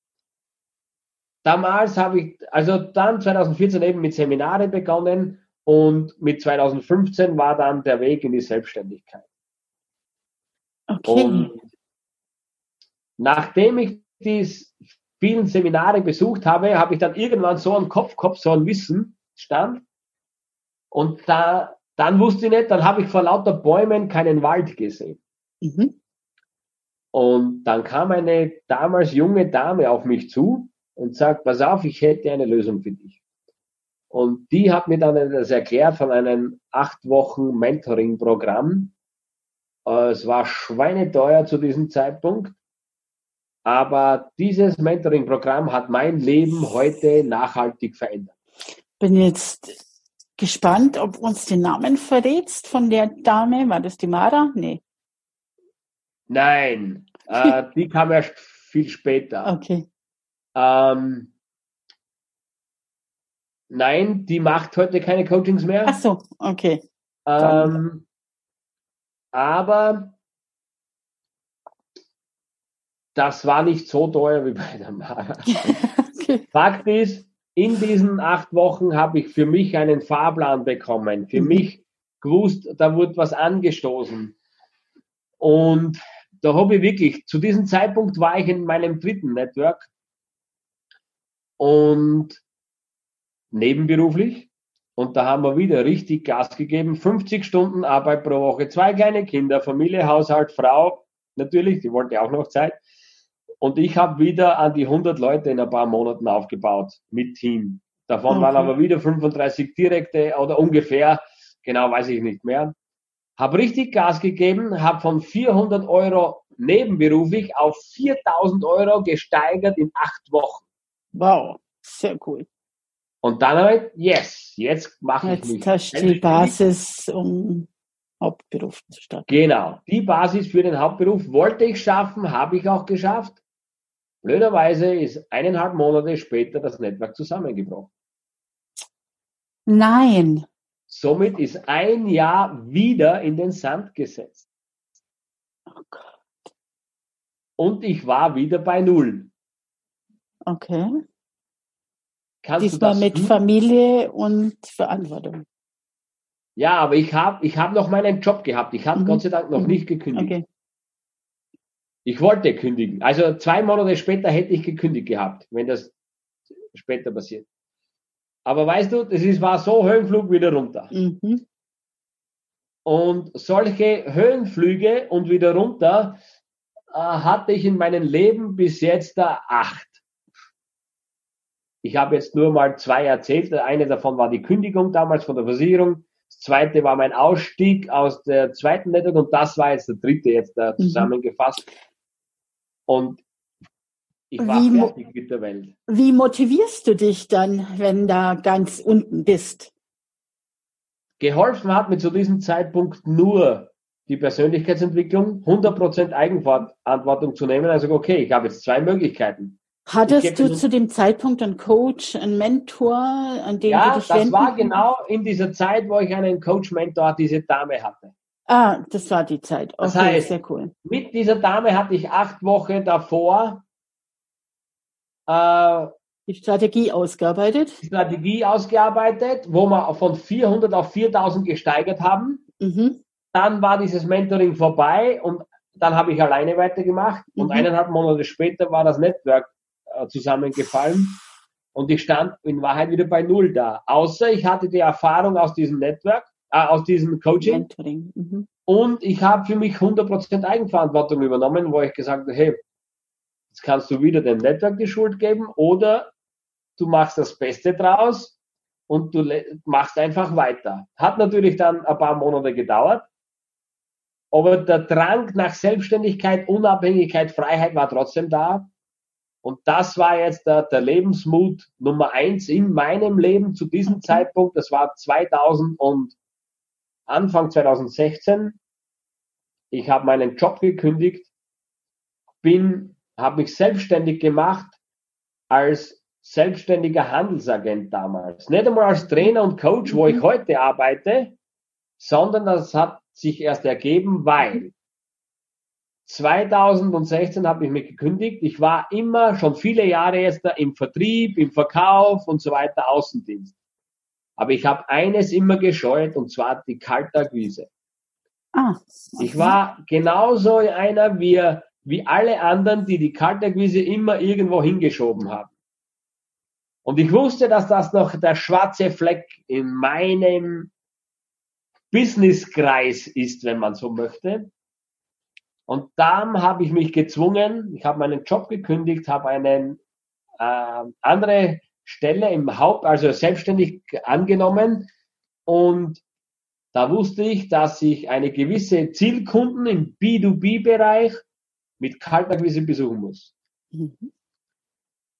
damals habe ich, also dann 2014 eben mit Seminare begonnen und mit 2015 war dann der Weg in die Selbstständigkeit. Okay. Und nachdem ich die vielen Seminare besucht habe, habe ich dann irgendwann so einen Kopf, Kopf, so ein Wissen stand. Und da, dann wusste ich nicht, dann habe ich vor lauter Bäumen keinen Wald gesehen. Mhm. Und dann kam eine damals junge Dame auf mich zu und sagt, pass auf, ich hätte eine Lösung für dich. Und die hat mir dann das erklärt von einem acht Wochen Mentoring-Programm. Äh, es war schweineteuer zu diesem Zeitpunkt. Aber dieses Mentoring-Programm hat mein Leben heute nachhaltig verändert. Bin jetzt gespannt, ob uns den Namen verrätst von der Dame. War das die Mara? Nee. Nein, äh, die kam erst viel später. Okay. Ähm, nein, die macht heute keine Coachings mehr. Ach so, okay. Ähm, aber das war nicht so teuer wie bei der Mara. okay. Fakt ist, in diesen acht Wochen habe ich für mich einen Fahrplan bekommen. Für mhm. mich gewusst, da wurde was angestoßen. Und da habe ich wirklich, zu diesem Zeitpunkt war ich in meinem dritten Network und nebenberuflich. Und da haben wir wieder richtig Gas gegeben. 50 Stunden Arbeit pro Woche, zwei kleine Kinder, Familie, Haushalt, Frau, natürlich, die wollte auch noch Zeit. Und ich habe wieder an die 100 Leute in ein paar Monaten aufgebaut mit Team. Davon okay. waren aber wieder 35 direkte oder ungefähr, genau weiß ich nicht mehr. Habe richtig Gas gegeben, habe von 400 Euro nebenberuflich auf 4000 Euro gesteigert in acht Wochen. Wow, sehr cool. Und dann halt, yes, jetzt mache ich mich. Jetzt hast du die Basis, um Hauptberuf zu starten. Genau, die Basis für den Hauptberuf wollte ich schaffen, habe ich auch geschafft. Blöderweise ist eineinhalb Monate später das Netzwerk zusammengebrochen. Nein. Somit ist ein Jahr wieder in den Sand gesetzt. Oh Gott. Und ich war wieder bei Null. Okay. Kannst Diesmal mit tun? Familie und Verantwortung. Ja, aber ich habe ich hab noch meinen Job gehabt. Ich habe mhm. Gott sei Dank noch mhm. nicht gekündigt. Okay. Ich wollte kündigen. Also zwei Monate später hätte ich gekündigt gehabt, wenn das später passiert. Aber weißt du, das ist, war so Höhenflug wieder runter. Mhm. Und solche Höhenflüge und wieder runter äh, hatte ich in meinem Leben bis jetzt da acht. Ich habe jetzt nur mal zwei erzählt. Eine davon war die Kündigung damals von der Versicherung. Das zweite war mein Ausstieg aus der zweiten Network und das war jetzt der dritte jetzt da mhm. zusammengefasst. Und ich war wie, fertig mit der Welt. Wie motivierst du dich dann, wenn da ganz unten bist? Geholfen hat mir zu diesem Zeitpunkt nur die Persönlichkeitsentwicklung, 100% Eigenverantwortung zu nehmen. Also okay, ich habe jetzt zwei Möglichkeiten. Hattest du zu dem Zeitpunkt einen Coach, einen Mentor, an den ja, du dich das war genau in dieser Zeit, wo ich einen Coach-Mentor, diese Dame hatte. Ah, das war die Zeit. Okay, Das heißt, sehr cool. Mit dieser Dame hatte ich acht Wochen davor äh, Die Strategie ausgearbeitet. Strategie ausgearbeitet, wo wir von 400 auf 4000 gesteigert haben. Mhm. Dann war dieses Mentoring vorbei und dann habe ich alleine weitergemacht. Und Mhm. eineinhalb Monate später war das Netzwerk äh, zusammengefallen. Und ich stand in Wahrheit wieder bei Null da. Außer ich hatte die Erfahrung aus diesem Netzwerk, äh, aus diesem Coaching. Mentoring. Mhm. Und ich habe für mich 100% Eigenverantwortung übernommen, wo ich gesagt habe, hey, jetzt kannst du wieder dem Netzwerk die Schuld geben oder du machst das Beste draus und du machst einfach weiter. Hat natürlich dann ein paar Monate gedauert, aber der Drang nach Selbstständigkeit, Unabhängigkeit, Freiheit war trotzdem da. Und das war jetzt der, der Lebensmut Nummer eins in meinem Leben zu diesem Zeitpunkt. Das war 2000 und Anfang 2016. Ich habe meinen Job gekündigt, bin, habe mich selbstständig gemacht als selbstständiger Handelsagent damals. Nicht einmal als Trainer und Coach, wo Mhm. ich heute arbeite, sondern das hat sich erst ergeben, weil 2016 habe ich mich gekündigt. Ich war immer schon viele Jahre jetzt da im Vertrieb, im Verkauf und so weiter, Außendienst. Aber ich habe eines immer gescheut und zwar die Kaltakquise. Ah. Ich war genauso einer wie, wie alle anderen, die die Kaltakquise immer irgendwo hingeschoben haben. Und ich wusste, dass das noch der schwarze Fleck in meinem Businesskreis ist, wenn man so möchte. Und dann habe ich mich gezwungen, ich habe meinen Job gekündigt, habe eine äh, andere Stelle im Haupt, also selbstständig angenommen und da wusste ich, dass ich eine gewisse Zielkunden im B2B-Bereich mit Kaltakquise besuchen muss. Mhm.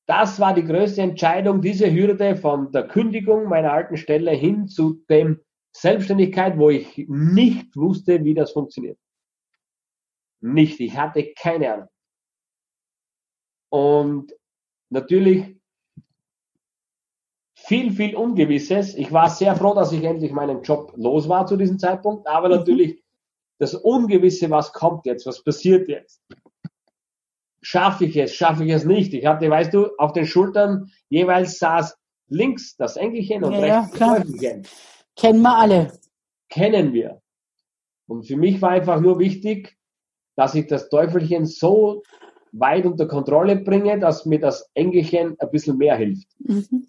Das war die größte Entscheidung, diese Hürde von der Kündigung meiner alten Stelle hin zu dem Selbstständigkeit, wo ich nicht wusste, wie das funktioniert. Nicht, ich hatte keine Ahnung. Und natürlich viel, viel Ungewisses. Ich war sehr froh, dass ich endlich meinen Job los war zu diesem Zeitpunkt, aber Mhm. natürlich das Ungewisse, was kommt jetzt, was passiert jetzt. Schaffe ich es, schaffe ich es nicht? Ich hatte, weißt du, auf den Schultern jeweils saß links das Engelchen und Ja, rechts das. Teufelchen. Kennen wir alle. Kennen wir. Und für mich war einfach nur wichtig, dass ich das Teufelchen so weit unter Kontrolle bringe, dass mir das Engelchen ein bisschen mehr hilft. Mhm.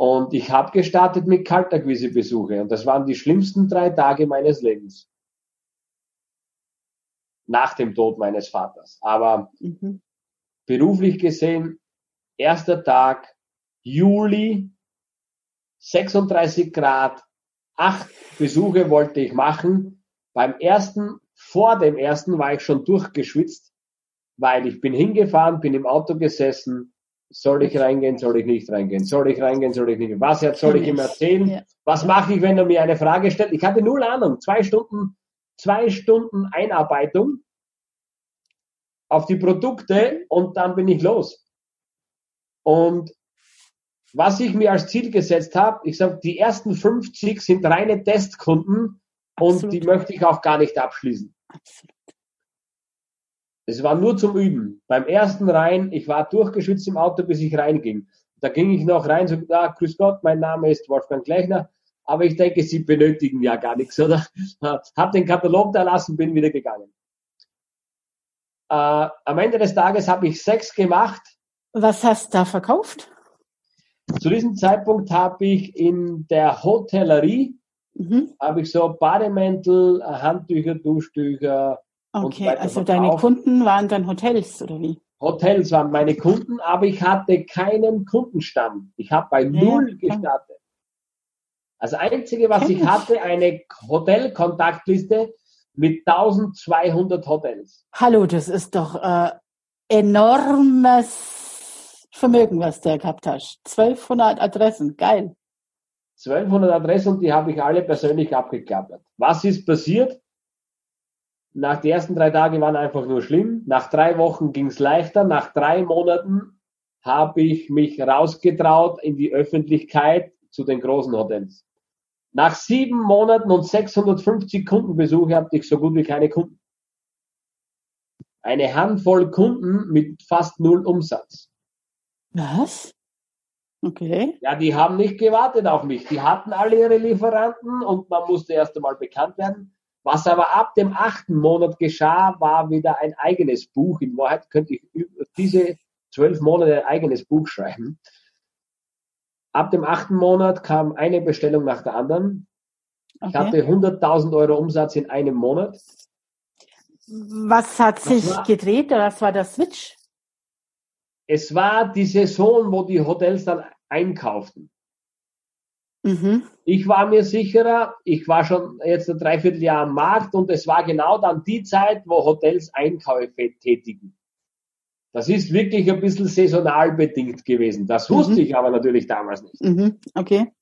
Und ich habe gestartet mit Kaltakquise-Besuche und das waren die schlimmsten drei Tage meines Lebens. Nach dem Tod meines Vaters. Aber Mhm. beruflich gesehen, erster Tag, Juli, 36 Grad, acht Besuche wollte ich machen. Beim ersten, vor dem ersten war ich schon durchgeschwitzt, weil ich bin hingefahren, bin im Auto gesessen, soll ich reingehen, soll ich nicht reingehen, soll ich reingehen, soll ich nicht. Was jetzt soll ich ihm erzählen? Ja. Was mache ich, wenn er mir eine Frage stellt? Ich hatte null Ahnung. Zwei Stunden, zwei Stunden Einarbeitung auf die Produkte und dann bin ich los. Und was ich mir als Ziel gesetzt habe, ich sage, die ersten 50 sind reine Testkunden und Absolut. die möchte ich auch gar nicht abschließen. Absolut. Es war nur zum Üben. Beim ersten rein, ich war durchgeschwitzt im Auto, bis ich reinging. Da ging ich noch rein, so, ah, grüß Gott, mein Name ist Wolfgang Gleichner, aber ich denke, Sie benötigen ja gar nichts, oder? Hab den Katalog da lassen, bin wieder gegangen. Äh, am Ende des Tages habe ich sechs gemacht. Was hast du da verkauft? Zu diesem Zeitpunkt habe ich in der Hotellerie, Mhm. habe ich so Bademäntel, Handtücher, Duschtücher, Okay, weiter also deine. Kunden waren dann Hotels oder wie? Hotels waren meine Kunden, aber ich hatte keinen Kundenstamm. Ich habe bei Ja, Null klar. gestartet. Das Einzige, was ich ich. hatte, eine Hotelkontaktliste mit 1200 Hotels. Hallo, das ist doch äh, enormes Vermögen, was du gehabt hast. 1200 Adressen, geil. 1200 Adressen und die habe ich alle persönlich abgeklappert. Was ist passiert? Nach die ersten drei Tage waren einfach nur schlimm. Nach drei Wochen ging es leichter. Nach drei Monaten habe ich mich rausgetraut in die Öffentlichkeit zu den großen Hotels. Nach sieben Monaten und 650 Kundenbesuche hatte ich so gut wie keine Kunden. Eine Handvoll Kunden mit fast null Umsatz. Was? Okay. Ja, die haben nicht gewartet auf mich. Die hatten alle ihre Lieferanten und man musste erst einmal bekannt werden. Was aber ab dem achten Monat geschah, war wieder ein eigenes Buch. In Wahrheit könnte ich diese zwölf Monate ein eigenes Buch schreiben. Ab dem achten Monat kam eine Bestellung nach der anderen. Okay. Ich hatte 100.000 Euro Umsatz in einem Monat. Was hat sich war, gedreht oder was war der Switch? Es war die Saison, wo die Hotels dann einkauften. Mhm. Ich war mir sicherer, ich war schon jetzt ein Dreivierteljahr am Markt und es war genau dann die Zeit, wo Hotels Einkäufe tätigen. Das ist wirklich ein bisschen saisonal bedingt gewesen. Das wusste mhm. ich aber natürlich damals nicht. Mhm. Okay.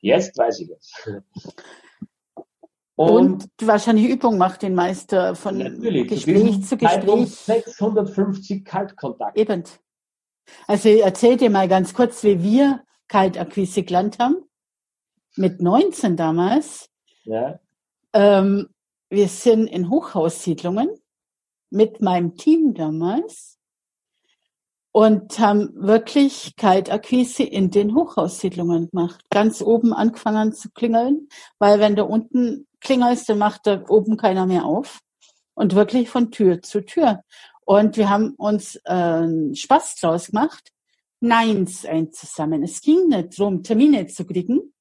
Jetzt weiß ich es. Und, und wahrscheinlich Übung macht den Meister von natürlich, Gespräch zu Gespräch. 650 Kaltkontakte. Eben. Also erzähl dir mal ganz kurz, wie wir Kaltakquise gelernt haben. Mit 19 damals. Ja. Ähm, wir sind in Hochhaussiedlungen mit meinem Team damals und haben wirklich Kaltakquise in den Hochhaussiedlungen gemacht. Ganz oben angefangen zu klingeln, weil wenn du unten klingelst, dann macht da oben keiner mehr auf. Und wirklich von Tür zu Tür. Und wir haben uns äh, Spaß draus gemacht, Neins einzusammeln. Es ging nicht darum, Termine zu kriegen,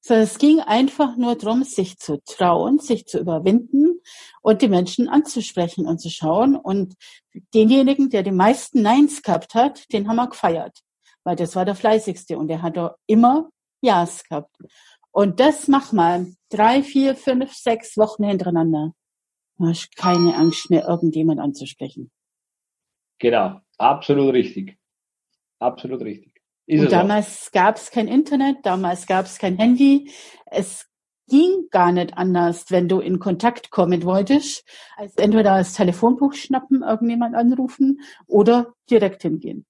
sondern es ging einfach nur darum, sich zu trauen, sich zu überwinden und die Menschen anzusprechen und zu schauen. Und denjenigen, der die meisten Neins gehabt hat, den haben wir gefeiert, weil das war der fleißigste und der hat auch immer Ja's gehabt. Und das mach mal drei, vier, fünf, sechs Wochen hintereinander. Du hast keine Angst mehr, irgendjemand anzusprechen. Genau, absolut richtig. Absolut richtig. Ist und damals gab es kein Internet, damals gab es kein Handy. Es ging gar nicht anders, wenn du in Kontakt kommen wolltest, als entweder das Telefonbuch schnappen, irgendjemand anrufen oder direkt hingehen.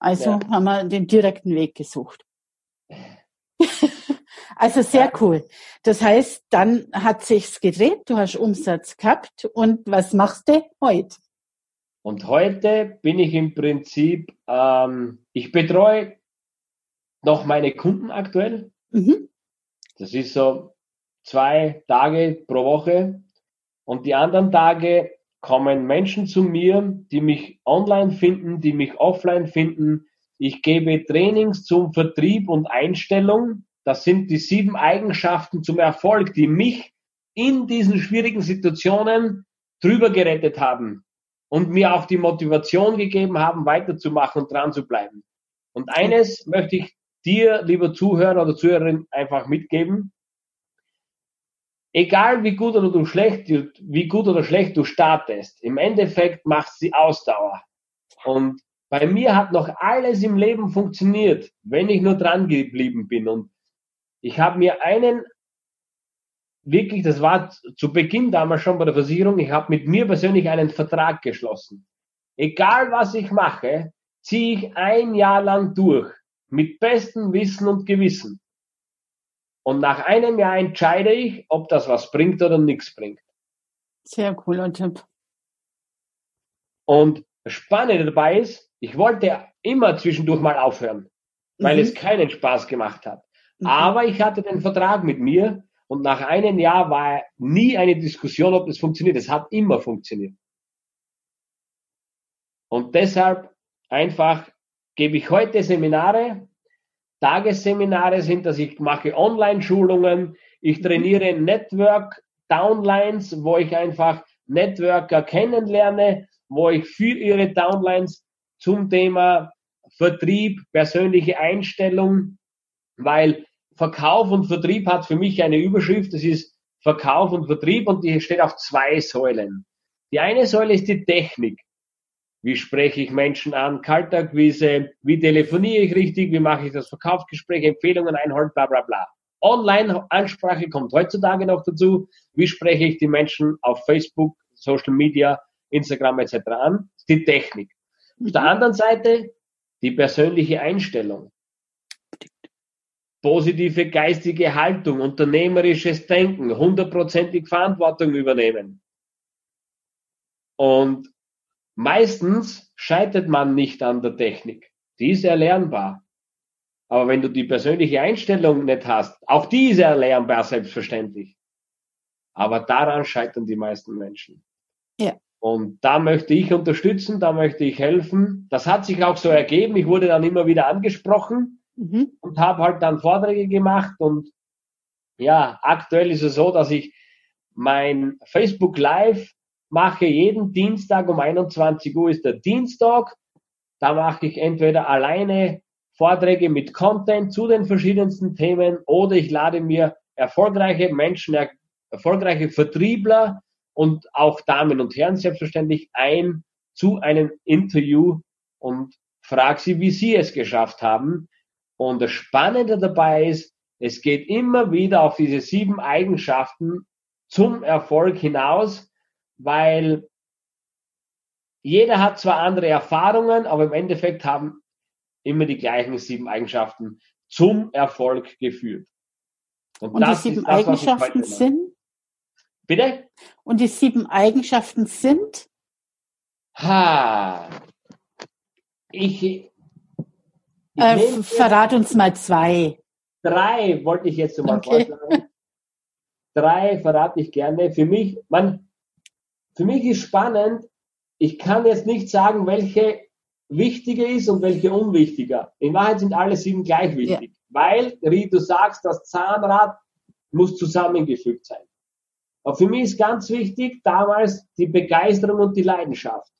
Also ja. haben wir den direkten Weg gesucht. also sehr cool. Das heißt, dann hat sich's gedreht, du hast Umsatz gehabt und was machst du heute? Und heute bin ich im Prinzip, ähm, ich betreue noch meine Kunden aktuell. Mhm. Das ist so zwei Tage pro Woche. Und die anderen Tage kommen Menschen zu mir, die mich online finden, die mich offline finden. Ich gebe Trainings zum Vertrieb und Einstellung. Das sind die sieben Eigenschaften zum Erfolg, die mich in diesen schwierigen Situationen drüber gerettet haben und mir auch die Motivation gegeben haben, weiterzumachen und dran zu bleiben. Und eines möchte ich dir, lieber Zuhörer oder Zuhörerin, einfach mitgeben. Egal wie gut oder du schlecht, wie gut oder schlecht du startest, im Endeffekt macht sie Ausdauer. Und bei mir hat noch alles im Leben funktioniert, wenn ich nur dran geblieben bin. Und ich habe mir einen, wirklich, das war zu Beginn damals schon bei der Versicherung, ich habe mit mir persönlich einen Vertrag geschlossen. Egal was ich mache, ziehe ich ein Jahr lang durch mit bestem Wissen und Gewissen. Und nach einem Jahr entscheide ich, ob das was bringt oder nichts bringt. Sehr cooler Tipp. Und das Spannende dabei ist, ich wollte immer zwischendurch mal aufhören, weil mhm. es keinen Spaß gemacht hat. Mhm. Aber ich hatte den Vertrag mit mir und nach einem Jahr war nie eine Diskussion, ob das funktioniert. Es hat immer funktioniert. Und deshalb einfach gebe ich heute Seminare. Tagesseminare sind dass ich mache Online-Schulungen. Ich trainiere Network Downlines, wo ich einfach Networker kennenlerne, wo ich für ihre Downlines zum Thema Vertrieb, persönliche Einstellung, weil Verkauf und Vertrieb hat für mich eine Überschrift, das ist Verkauf und Vertrieb und die steht auf zwei Säulen. Die eine Säule ist die Technik. Wie spreche ich Menschen an? Kaltakquise. Wie telefoniere ich richtig? Wie mache ich das Verkaufsgespräch? Empfehlungen einholen, bla, bla, bla. Online-Ansprache kommt heutzutage noch dazu. Wie spreche ich die Menschen auf Facebook, Social Media, Instagram etc. an, die Technik. Auf der mhm. anderen Seite die persönliche Einstellung. Positive geistige Haltung, unternehmerisches Denken, hundertprozentig Verantwortung übernehmen. Und meistens scheitert man nicht an der Technik. Die ist erlernbar. Aber wenn du die persönliche Einstellung nicht hast, auch die ist erlernbar, selbstverständlich. Aber daran scheitern die meisten Menschen. Ja. Und da möchte ich unterstützen, da möchte ich helfen. Das hat sich auch so ergeben. Ich wurde dann immer wieder angesprochen mhm. und habe halt dann Vorträge gemacht. Und ja, aktuell ist es so, dass ich mein Facebook Live mache jeden Dienstag um 21 Uhr ist der Dienstag. Da mache ich entweder alleine Vorträge mit Content zu den verschiedensten Themen oder ich lade mir erfolgreiche Menschen, erfolgreiche Vertriebler und auch Damen und Herren selbstverständlich ein zu einem Interview und frage sie, wie sie es geschafft haben. Und das Spannende dabei ist, es geht immer wieder auf diese sieben Eigenschaften zum Erfolg hinaus, weil jeder hat zwar andere Erfahrungen, aber im Endeffekt haben immer die gleichen sieben Eigenschaften zum Erfolg geführt. Und, Und die sieben das, Eigenschaften sind? Bitte? Und die sieben Eigenschaften sind? Ha. Ich, ich äh, verrat uns mal zwei. Drei wollte ich jetzt mal okay. vorschlagen. Drei verrate ich gerne. Für mich, man, für mich ist spannend, ich kann jetzt nicht sagen, welche wichtiger ist und welche unwichtiger. In Wahrheit sind alle sieben gleich wichtig, ja. weil, wie du sagst, das Zahnrad muss zusammengefügt sein. Aber für mich ist ganz wichtig damals die Begeisterung und die Leidenschaft.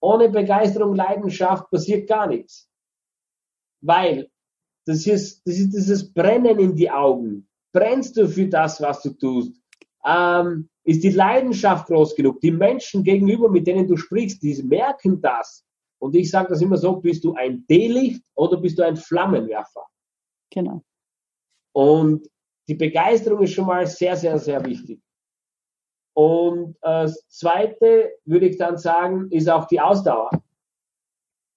Ohne Begeisterung, Leidenschaft passiert gar nichts. Weil das ist, das ist dieses Brennen in die Augen. Brennst du für das, was du tust? Ähm, ist die Leidenschaft groß genug? Die Menschen gegenüber, mit denen du sprichst, die merken das. Und ich sage das immer so, bist du ein D-Licht oder bist du ein Flammenwerfer? Genau. Und die Begeisterung ist schon mal sehr, sehr, sehr wichtig. Und äh, das Zweite würde ich dann sagen, ist auch die Ausdauer.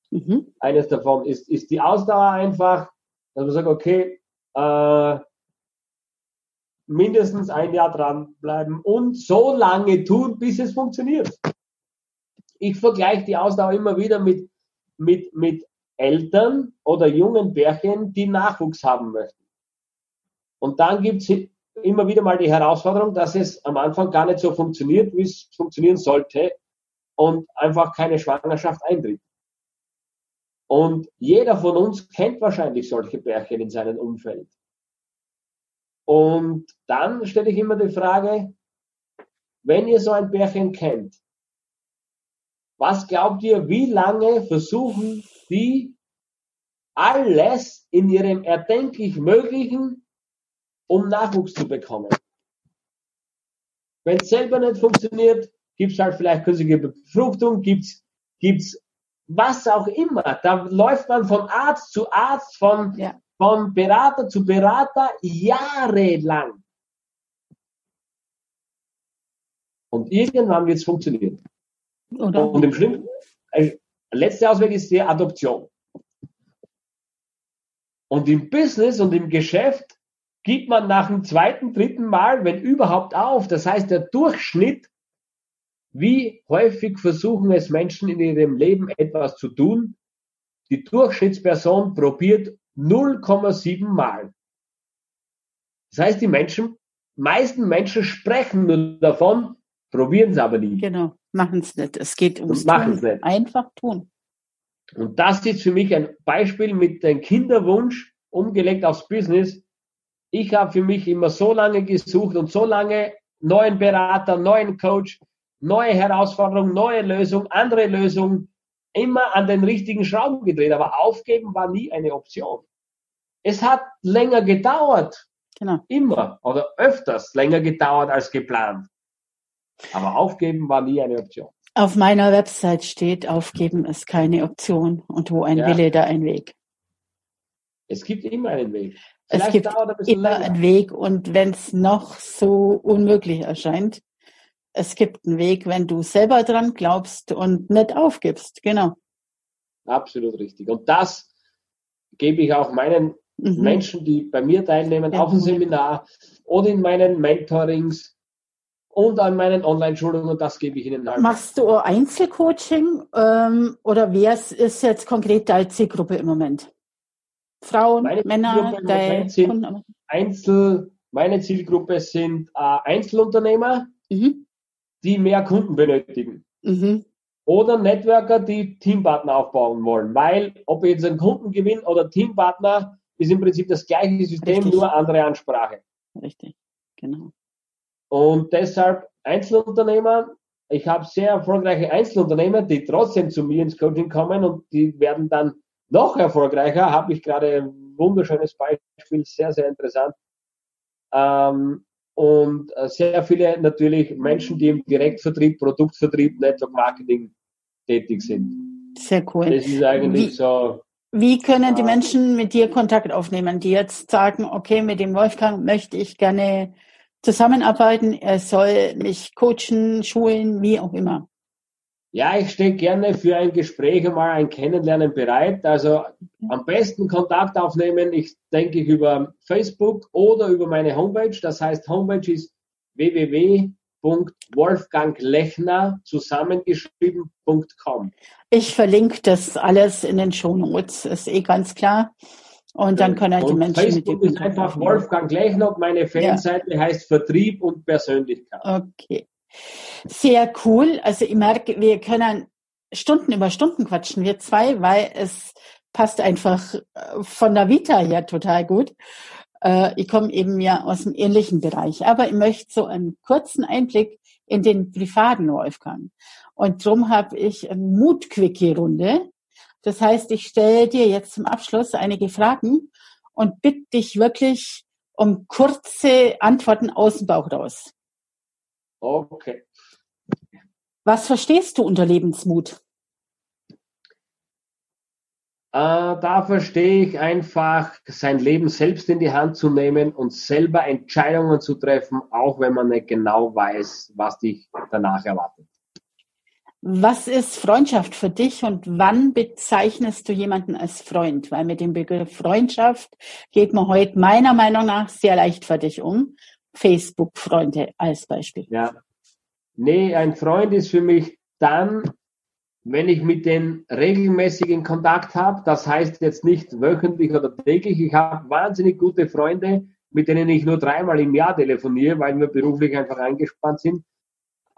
Mhm. Eines davon ist, ist die Ausdauer einfach, dass man sagt, okay, äh, mindestens ein Jahr dranbleiben und so lange tun, bis es funktioniert. Ich vergleiche die Ausdauer immer wieder mit, mit, mit Eltern oder jungen Bärchen, die Nachwuchs haben möchten. Und dann gibt es immer wieder mal die Herausforderung, dass es am Anfang gar nicht so funktioniert, wie es funktionieren sollte und einfach keine Schwangerschaft eintritt. Und jeder von uns kennt wahrscheinlich solche Bärchen in seinem Umfeld. Und dann stelle ich immer die Frage, wenn ihr so ein Bärchen kennt, was glaubt ihr, wie lange versuchen die alles in ihrem erdenklich Möglichen um Nachwuchs zu bekommen. Wenn es selber nicht funktioniert, gibt es halt vielleicht künstliche Befruchtung, gibt's gibt's was auch immer. Da läuft man von Arzt zu Arzt, von, ja. Von Berater zu Berater jahrelang. Und irgendwann wird es funktionieren. Oder? Und im schlimmsten, äh, letzte Ausweg ist die Adoption. Und im Business und im Geschäft gibt man nach dem zweiten, dritten Mal, wenn überhaupt auf. Das heißt, der Durchschnitt, wie häufig versuchen es Menschen in ihrem Leben etwas zu tun, die Durchschnittsperson probiert 0,7 Mal. Das heißt, die Menschen, meisten Menschen sprechen nur davon, probieren es aber nie. Genau, machen es nicht. Es geht ums tun. Nicht. Einfach tun. Und das ist für mich ein Beispiel mit dem Kinderwunsch umgelegt aufs Business ich habe für mich immer so lange gesucht und so lange neuen Berater, neuen Coach, neue Herausforderungen, neue Lösungen, andere Lösungen, immer an den richtigen Schrauben gedreht. Aber aufgeben war nie eine Option. Es hat länger gedauert. Genau. Immer oder öfters länger gedauert als geplant. Aber aufgeben war nie eine Option. Auf meiner Website steht, aufgeben ist keine Option. Und wo ein ja. Wille, da ein Weg. Es gibt immer einen Weg. Vielleicht es gibt immer länger. einen Weg und wenn es noch so unmöglich erscheint, es gibt einen Weg, wenn du selber dran glaubst und nicht aufgibst. Genau. Absolut richtig. Und das gebe ich auch meinen mhm. Menschen, die bei mir teilnehmen, ja, auf dem Seminar oder in meinen Mentorings und an meinen Online-Schulungen, das gebe ich Ihnen halt. Machst du Einzelcoaching ähm, oder wer ist jetzt konkret deine Zielgruppe im Moment? Frauen, meine Männer, deine Einzel, meine Zielgruppe sind äh, Einzelunternehmer, mhm. die mehr Kunden benötigen. Mhm. Oder Networker, die Teampartner aufbauen wollen. Weil, ob jetzt ein Kundengewinn oder Teampartner, ist im Prinzip das gleiche System, Richtig. nur andere Ansprache. Richtig, genau. Und deshalb Einzelunternehmer. Ich habe sehr erfolgreiche Einzelunternehmer, die trotzdem zu mir ins Coaching kommen und die werden dann noch erfolgreicher. Habe ich gerade ein wunderschönes Beispiel, sehr, sehr interessant. Ähm, und äh, sehr viele natürlich Menschen, die im Direktvertrieb, Produktvertrieb, Network Marketing tätig sind. Sehr cool. Das ist eigentlich wie, so. Wie können die Menschen mit dir Kontakt aufnehmen, die jetzt sagen, okay, mit dem Wolfgang möchte ich gerne zusammenarbeiten, er soll mich coachen, schulen, wie auch immer? Ja, ich stehe gerne für ein Gespräch einmal ein Kennenlernen bereit. Also am besten Kontakt aufnehmen, ich denke ich über Facebook oder über meine Homepage. Das heißt, Homepage ist www.wolfganglechner zusammengeschrieben.com. Ich verlinke das alles in den Show Notes, ist eh ganz klar. Und dann können halt die Menschen Facebook mit ist einfach Wolfgang Lechner und meine Fanseite ja. heißt Vertrieb und Persönlichkeit. Okay. Sehr cool. Also ich merke, wir können Stunden über Stunden quatschen, wir zwei, weil es passt einfach äh, von der Vita her total gut. Äh, ich komme eben ja aus dem ähnlichen Bereich, aber ich möchte so einen kurzen Einblick in den privaten Wolfgang. Und darum habe ich eine Mutquickie-Runde. Das heißt, ich stelle dir jetzt zum Abschluss einige Fragen und bitte dich wirklich um kurze Antworten aus dem Bauch raus. Okay. Was verstehst du unter Lebensmut? Äh, da verstehe ich einfach, sein Leben selbst in die Hand zu nehmen und selber Entscheidungen zu treffen, auch wenn man nicht genau weiß, was dich danach erwartet. Was ist Freundschaft für dich und wann bezeichnest du jemanden als Freund? Weil mit dem Begriff Freundschaft geht man heute meiner Meinung nach sehr leichtfertig um. Facebook-Freunde als Beispiel. Ja. Nee, ein Freund ist für mich dann, wenn ich mit denen regelmäßig in Kontakt habe. Das heißt jetzt nicht wöchentlich oder täglich. Ich habe wahnsinnig gute Freunde, mit denen ich nur dreimal im Jahr telefoniere, weil wir beruflich einfach eingespannt sind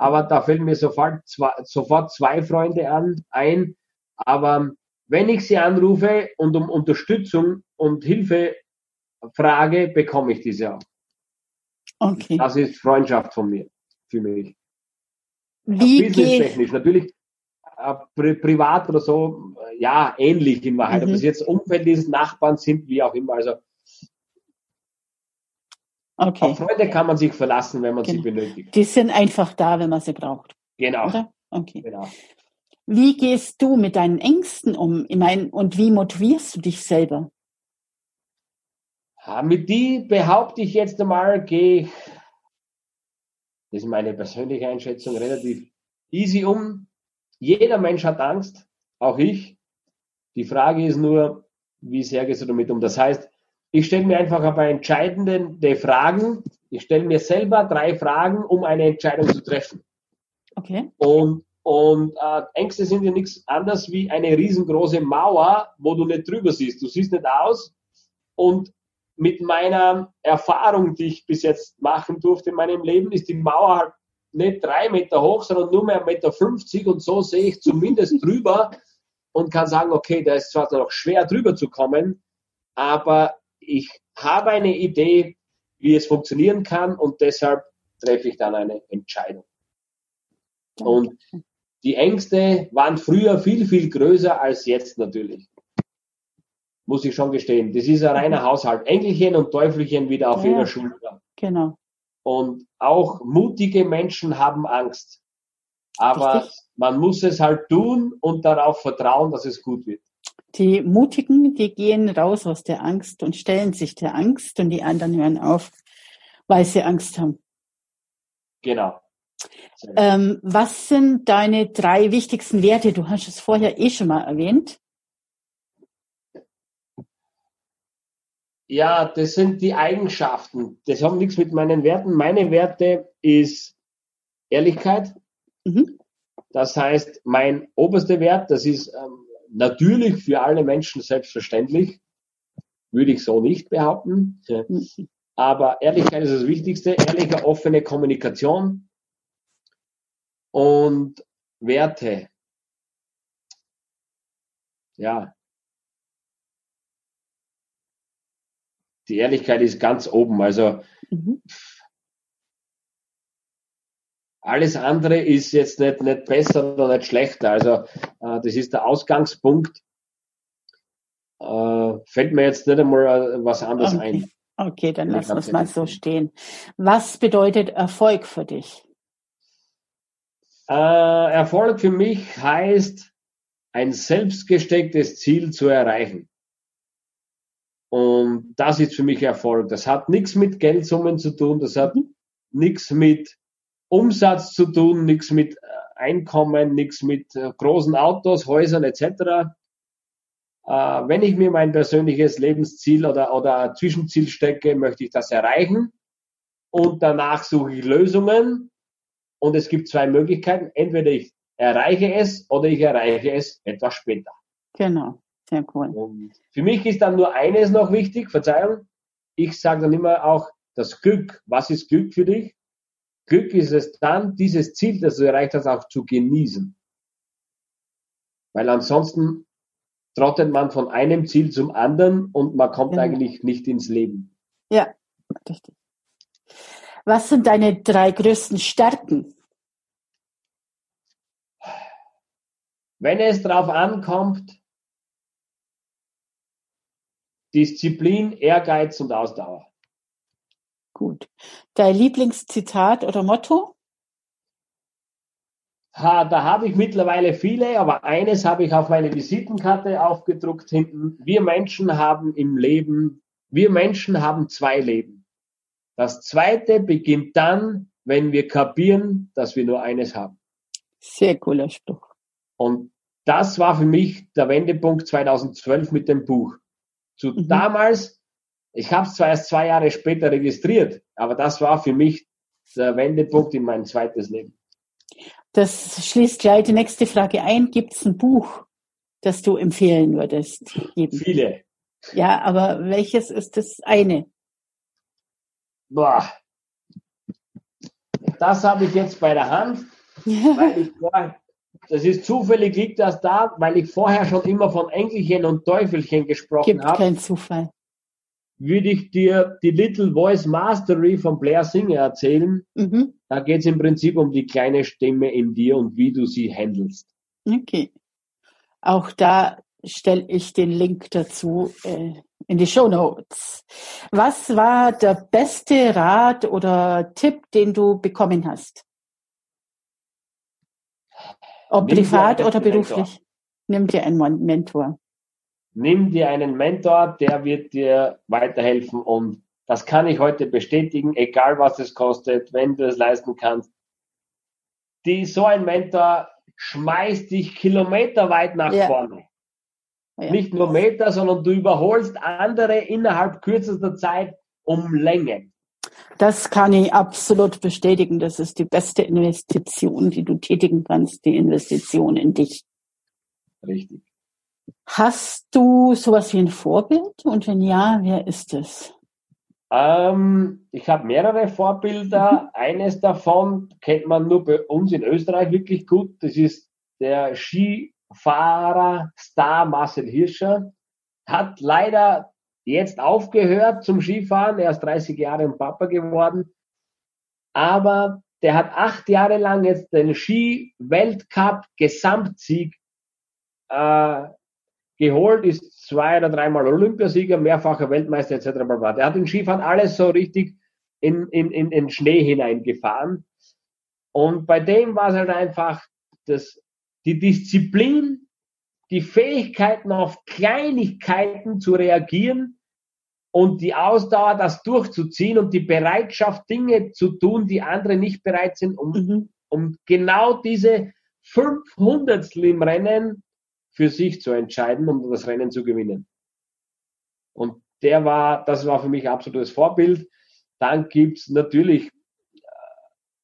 aber da fällen mir sofort zwei, sofort zwei Freunde an, ein. Aber wenn ich sie anrufe und um Unterstützung und Hilfe frage, bekomme ich diese auch. Okay. Das ist Freundschaft von mir, für mich. Wie Business-technisch, natürlich pri privat oder so, ja, ähnlich in Wahrheit. Mhm. Ob es jetzt Umfeld ist, Nachbarn sind, wie auch immer. Also Okay. Auf Freunde kann man sich verlassen, wenn man genau. sie benötigt. Die sind einfach da, wenn man sie braucht. Genau. Oder? Okay. Genau. Wie gehst du mit deinen Ängsten um? Ich meine, und wie motivierst du dich selber? Ja, mit die behaupte ich jetzt einmal, gehe ich, das ist meine persönliche Einschätzung, relativ easy um. Jeder Mensch hat Angst, auch ich. Die Frage ist nur, wie sehr gehst du damit um? Das heißt, ich stelle mir einfach aber entscheidende Fragen. Ich stelle mir selber drei Fragen, um eine Entscheidung zu treffen. Okay. Und, und äh, Ängste sind ja nichts anderes wie eine riesengroße Mauer, wo du nicht drüber siehst. Du siehst nicht aus. Und mit meiner Erfahrung, die ich bis jetzt machen durfte in meinem Leben, ist die Mauer halt nicht drei Meter hoch, sondern nur mehr 1,50 Meter 50 und so sehe ich zumindest drüber und kann sagen, okay, da ist zwar noch schwer drüber zu kommen, aber ich habe eine Idee, wie es funktionieren kann und deshalb treffe ich dann eine Entscheidung. Und die Ängste waren früher viel, viel größer als jetzt natürlich. Muss ich schon gestehen. Das ist ein reiner Haushalt. Engelchen und Teufelchen wieder auf ja, jeder Schulter. Genau. Und auch mutige Menschen haben Angst. Aber Richtig. man muss es halt tun und darauf vertrauen, dass es gut wird. Die Mutigen, die gehen raus aus der Angst und stellen sich der Angst und die anderen hören auf, weil sie Angst haben. Genau. Ähm, was sind deine drei wichtigsten Werte? Du hast es vorher eh schon mal erwähnt. Ja, das sind die Eigenschaften. Das haben nichts mit meinen Werten. Meine Werte ist Ehrlichkeit. Mhm. Das heißt, mein oberster Wert, das ist ähm, natürlich für alle Menschen selbstverständlich, würde ich so nicht behaupten. Mhm. Aber Ehrlichkeit ist das Wichtigste. Ehrliche, offene Kommunikation und Werte. Ja. Die Ehrlichkeit ist ganz oben. Also mhm. alles andere ist jetzt nicht, nicht besser oder nicht schlechter. Also äh, das ist der Ausgangspunkt. Äh, fällt mir jetzt nicht einmal äh, was anderes okay. ein. Okay, dann lassen wir es mal so stehen. Was bedeutet Erfolg für dich? Äh, Erfolg für mich heißt, ein selbstgestecktes Ziel zu erreichen. Und das ist für mich Erfolg. Das hat nichts mit Geldsummen zu tun, das hat mhm. nichts mit Umsatz zu tun, nichts mit äh, Einkommen, nichts mit äh, großen Autos, Häusern etc äh, wenn ich mir mein persönliches Lebensziel oder, oder Zwischenziel stecke, möchte ich das erreichen. Und danach suche ich Lösungen. Und es gibt zwei Möglichkeiten. Entweder ich erreiche es oder ich erreiche es etwas später. Genau, sehr cool. Und für mich ist dann nur eines noch wichtig, Verzeihung. Ich sage dann immer auch das Glück. Was ist Glück für dich? Glück ist es dann, dieses Ziel, das du erreicht hast, auch zu genießen. Weil ansonsten trottet man von einem Ziel zum anderen und man kommt genau. eigentlich nicht ins Leben. Ja, richtig. Was sind deine drei größten Stärken? Wenn es darauf ankommt, Disziplin, Ehrgeiz und Ausdauer. Gut. Dein Lieblingszitat oder Motto? Ha, da habe ich mittlerweile viele, aber eines habe ich auf meine Visitenkarte aufgedruckt hinten. Wir Menschen haben im Leben, wir Menschen haben zwei Leben. Das zweite beginnt dann, wenn wir kapieren, dass wir nur eines haben. Sehr cooler Spruch. Und das war für mich der Wendepunkt 2012 mit dem Buch. Zu mhm. damals, ich habe es zwar erst zwei Jahre später registriert, aber das war für mich der Wendepunkt in mein zweites Leben. Das schließt gleich die nächste Frage ein. Gibt es ein Buch, das du empfehlen würdest? Jedem? Viele. Ja, aber welches ist das eine? Boah. Das habe ich jetzt bei der Hand, weil ich das ist zufällig liegt das da, weil ich vorher schon immer von Engelchen und Teufelchen gesprochen habe. Gibt kein Zufall würde ich dir die Little Voice Mastery von Blair Singer erzählen. Mhm. Da geht es im Prinzip um die kleine Stimme in dir und wie du sie handelst. Okay. Auch da stelle ich den Link dazu äh, in die Show Notes. Was war der beste Rat oder Tipp, den du bekommen hast? Ob Nimm privat oder beruflich? Nimm dir einen Mentor nimm dir einen Mentor, der wird dir weiterhelfen und das kann ich heute bestätigen, egal was es kostet, wenn du es leisten kannst. Die, so ein Mentor schmeißt dich kilometerweit nach ja. vorne. Ja. Nicht nur Meter, sondern du überholst andere innerhalb kürzester Zeit um Längen. Das kann ich absolut bestätigen. Das ist die beste Investition, die du tätigen kannst, die Investition in dich. Richtig. Hast du sowas wie ein Vorbild? Und wenn ja, wer ist es? Ähm, ich habe mehrere Vorbilder. Mhm. Eines davon kennt man nur bei uns in Österreich wirklich gut. Das ist der Skifahrer Star Marcel Hirscher. Hat leider jetzt aufgehört zum Skifahren. Er ist 30 Jahre und Papa geworden. Aber der hat acht Jahre lang jetzt den Ski-Weltcup Gesamtsieg äh, geholt, ist zwei oder dreimal Olympiasieger, mehrfacher Weltmeister etc. Der hat in Skifahren alles so richtig in, in, in den Schnee hineingefahren. Und bei dem war es halt einfach das, die Disziplin, die Fähigkeiten auf Kleinigkeiten zu reagieren, und die Ausdauer, das durchzuziehen und die Bereitschaft, Dinge zu tun, die andere nicht bereit sind, um, mhm. um genau diese 500 im Rennen für sich zu entscheiden, um das Rennen zu gewinnen. Und der war, das war für mich absolutes Vorbild. Dann gibt's natürlich äh,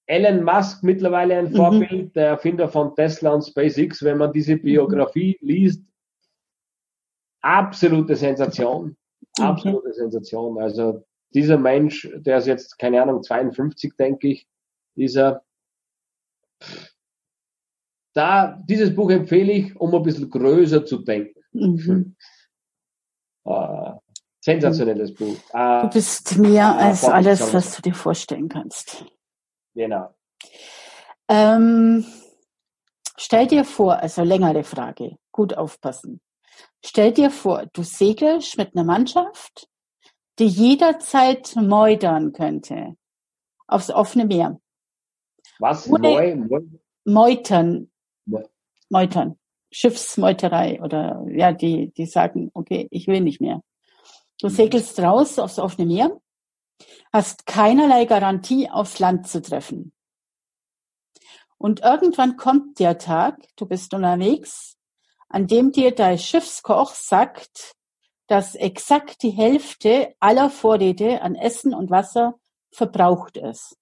Elon Musk mittlerweile ein mhm. Vorbild, der Erfinder von Tesla und SpaceX. Wenn man diese Biografie liest, absolute Sensation. Absolute Sensation. Also dieser Mensch, der ist jetzt, keine Ahnung, 52, denke ich, dieser, da, dieses Buch empfehle ich, um ein bisschen größer zu denken. Mhm. Äh, sensationelles Buch. Äh, du bist mehr äh, als alles, was du dir vorstellen kannst. Genau. Ähm, stell dir vor, also längere Frage, gut aufpassen. Stell dir vor, du segelst mit einer Mannschaft, die jederzeit meutern könnte. Aufs offene Meer. Was? Moi, moi? Meutern. Meutern. Schiffsmeuterei oder ja, die, die sagen, okay, ich will nicht mehr. Du mhm. segelst raus aufs offene Meer, hast keinerlei Garantie, aufs Land zu treffen. Und irgendwann kommt der Tag, du bist unterwegs, an dem dir dein Schiffskoch sagt, dass exakt die Hälfte aller Vorräte an Essen und Wasser verbraucht ist.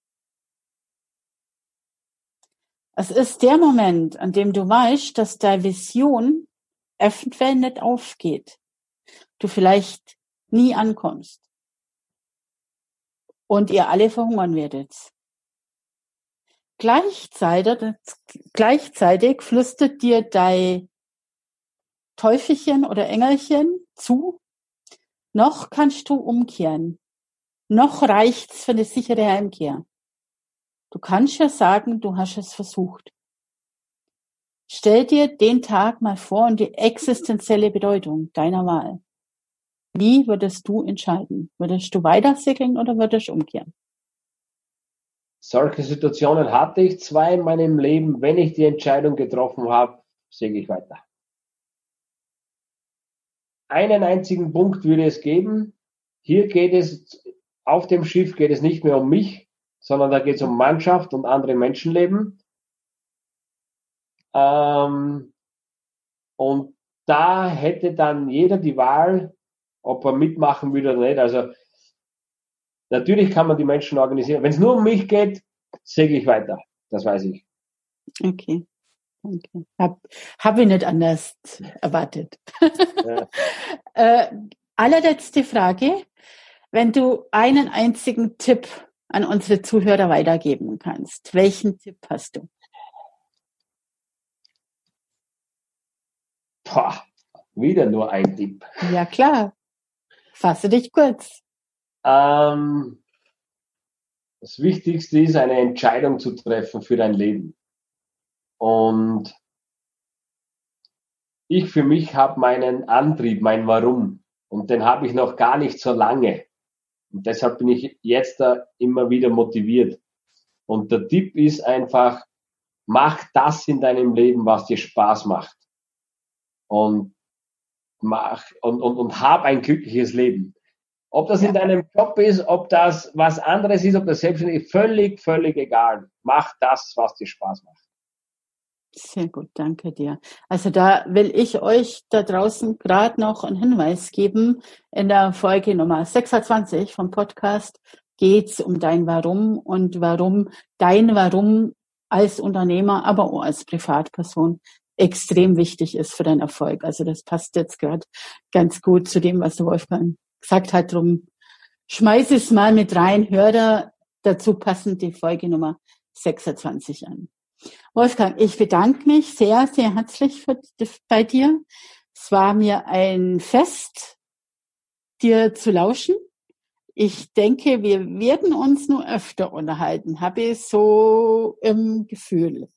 Es ist der Moment, an dem du weißt, dass deine Vision eventuell nicht aufgeht. Du vielleicht nie ankommst. Und ihr alle verhungern werdet. Gleichzeitig, gleichzeitig flüstert dir dein Teufelchen oder Engelchen zu, noch kannst du umkehren. Noch reicht's für eine sichere Heimkehr. Du kannst ja sagen, du hast es versucht. Stell dir den Tag mal vor und die existenzielle Bedeutung deiner Wahl. Wie würdest du entscheiden? Würdest du weiter segeln oder würdest du umkehren? Solche Situationen hatte ich zwei in meinem Leben. Wenn ich die Entscheidung getroffen habe, segel ich weiter einen einzigen Punkt würde es geben. Hier geht es, auf dem Schiff geht es nicht mehr um mich, sondern da geht es um Mannschaft und andere Menschenleben. Ähm, und da hätte dann jeder die Wahl, ob er mitmachen würde oder nicht. Also natürlich kann man die Menschen organisieren. Wenn es nur um mich geht, segle ich weiter. Das weiß ich. Okay. Okay. Hab, hab ich nicht anders erwartet. Ja. äh, allerletzte Frage. Wenn du einen einzigen Tipp an unsere Zuhörer weitergeben kannst, welchen Tipp hast du? Boah, wieder nur ein Tipp. Ja, klar. Fasse dich kurz. Ähm, das Wichtigste ist, eine Entscheidung zu treffen für dein Leben. Und ich für mich habe meinen Antrieb, mein Warum. Und den habe ich noch gar nicht so lange. Und deshalb bin ich jetzt da immer wieder motiviert. Und der Tipp ist einfach, mach das in deinem Leben, was dir Spaß macht. Und mach, und, und, und hab ein glückliches Leben. Ob das in deinem Job ist, ob das was anderes ist, ob das selbstständig ist, völlig, völlig egal. Mach das, was dir Spaß macht. Sehr gut, danke dir. Also da will ich euch da draußen gerade noch einen Hinweis geben. In der Folge Nummer 26 vom Podcast geht's um dein Warum und warum dein Warum als Unternehmer, aber auch als Privatperson extrem wichtig ist für deinen Erfolg. Also das passt jetzt gerade ganz gut zu dem, was der Wolfgang gesagt hat. Drum schmeiß es mal mit rein, hör da dazu passend die Folge Nummer 26 an. Wolfgang, ich bedanke mich sehr, sehr herzlich für, bei dir. Es war mir ein Fest, dir zu lauschen. Ich denke, wir werden uns nur öfter unterhalten, habe ich so im Gefühl.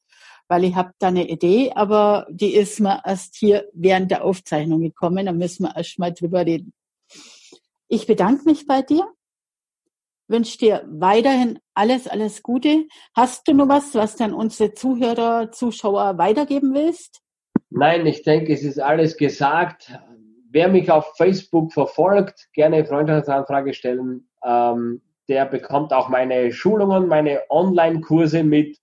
Weil ich habe da eine Idee, aber die ist mir erst hier während der Aufzeichnung gekommen. Da müssen wir erst mal drüber reden. Ich bedanke mich bei dir wünsche dir weiterhin alles, alles Gute. Hast du noch was, was dann unsere Zuhörer, Zuschauer weitergeben willst? Nein, ich denke, es ist alles gesagt. wer mich auf Facebook verfolgt, gerne Freundschaftsanfrage stellen. Ähm, der bekommt auch meine Schulungen, meine Online-Kurse mit.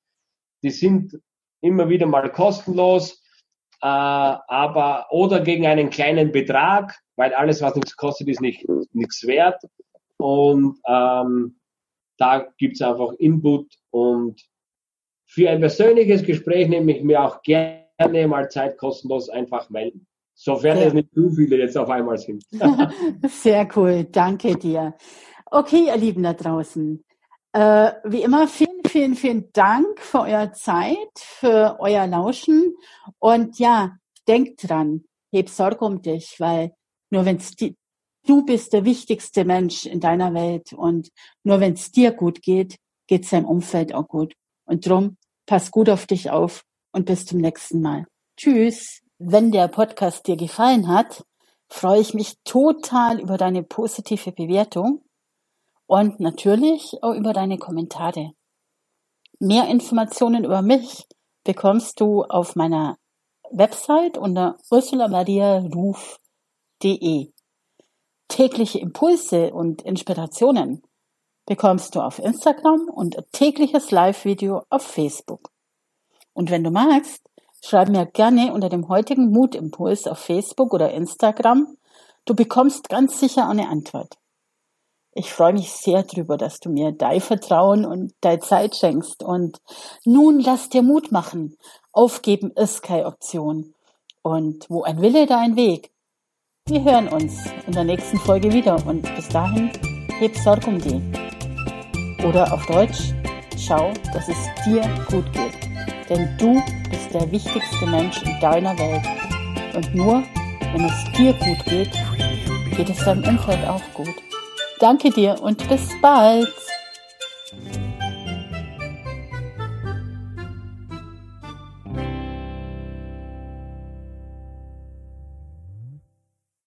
Die sind immer wieder mal kostenlos, äh, aber oder gegen einen kleinen Betrag, weil alles, was nichts kostet, ist nicht nichts wert. Und ähm, da gibt's einfach Input und für ein persönliches Gespräch nehme ich mir auch gerne mal Zeit kostenlos einfach melden. Sofern es nicht zu viele jetzt auf einmal sind. Sehr cool, danke dir. Okay, ihr Lieben da draußen. Äh, wie immer, vielen, vielen, vielen Dank für eure Zeit, für euer Lauschen. Und ja, denkt dran, heb Sorge um dich, weil nur wenn es du bist der wichtigste Mensch in deiner Welt und nur wenn es dir gut geht, geht es deinem Umfeld auch gut. Und drum, pass gut auf dich auf und bis zum nächsten Mal. Tschüss. Wenn der Podcast dir gefallen hat, freue ich mich total über deine positive Bewertung und natürlich auch über deine Kommentare. Mehr Informationen über mich bekommst du auf meiner Website unter ursulamariaruf.de. Tägliche Impulse und Inspirationen bekommst du auf Instagram und tägliches Live-Video auf Facebook. Und wenn du magst, Schreib mir gerne unter dem heutigen Mutimpuls auf Facebook oder Instagram. Du bekommst ganz sicher eine Antwort. Ich freue mich sehr drüber, dass du mir dein Vertrauen und deine Zeit schenkst. Und nun lass dir Mut machen. Aufgeben ist keine Option. Und wo ein Wille, da ein Weg. Wir hören uns in der nächsten Folge wieder und bis dahin heb Sorg um die. Oder auf Deutsch, schau, dass es dir gut geht. Denn du bist der wichtigste Mensch in deiner Welt. Und nur wenn es dir gut geht, geht es deinem Umfeld auch gut. Danke dir und bis bald.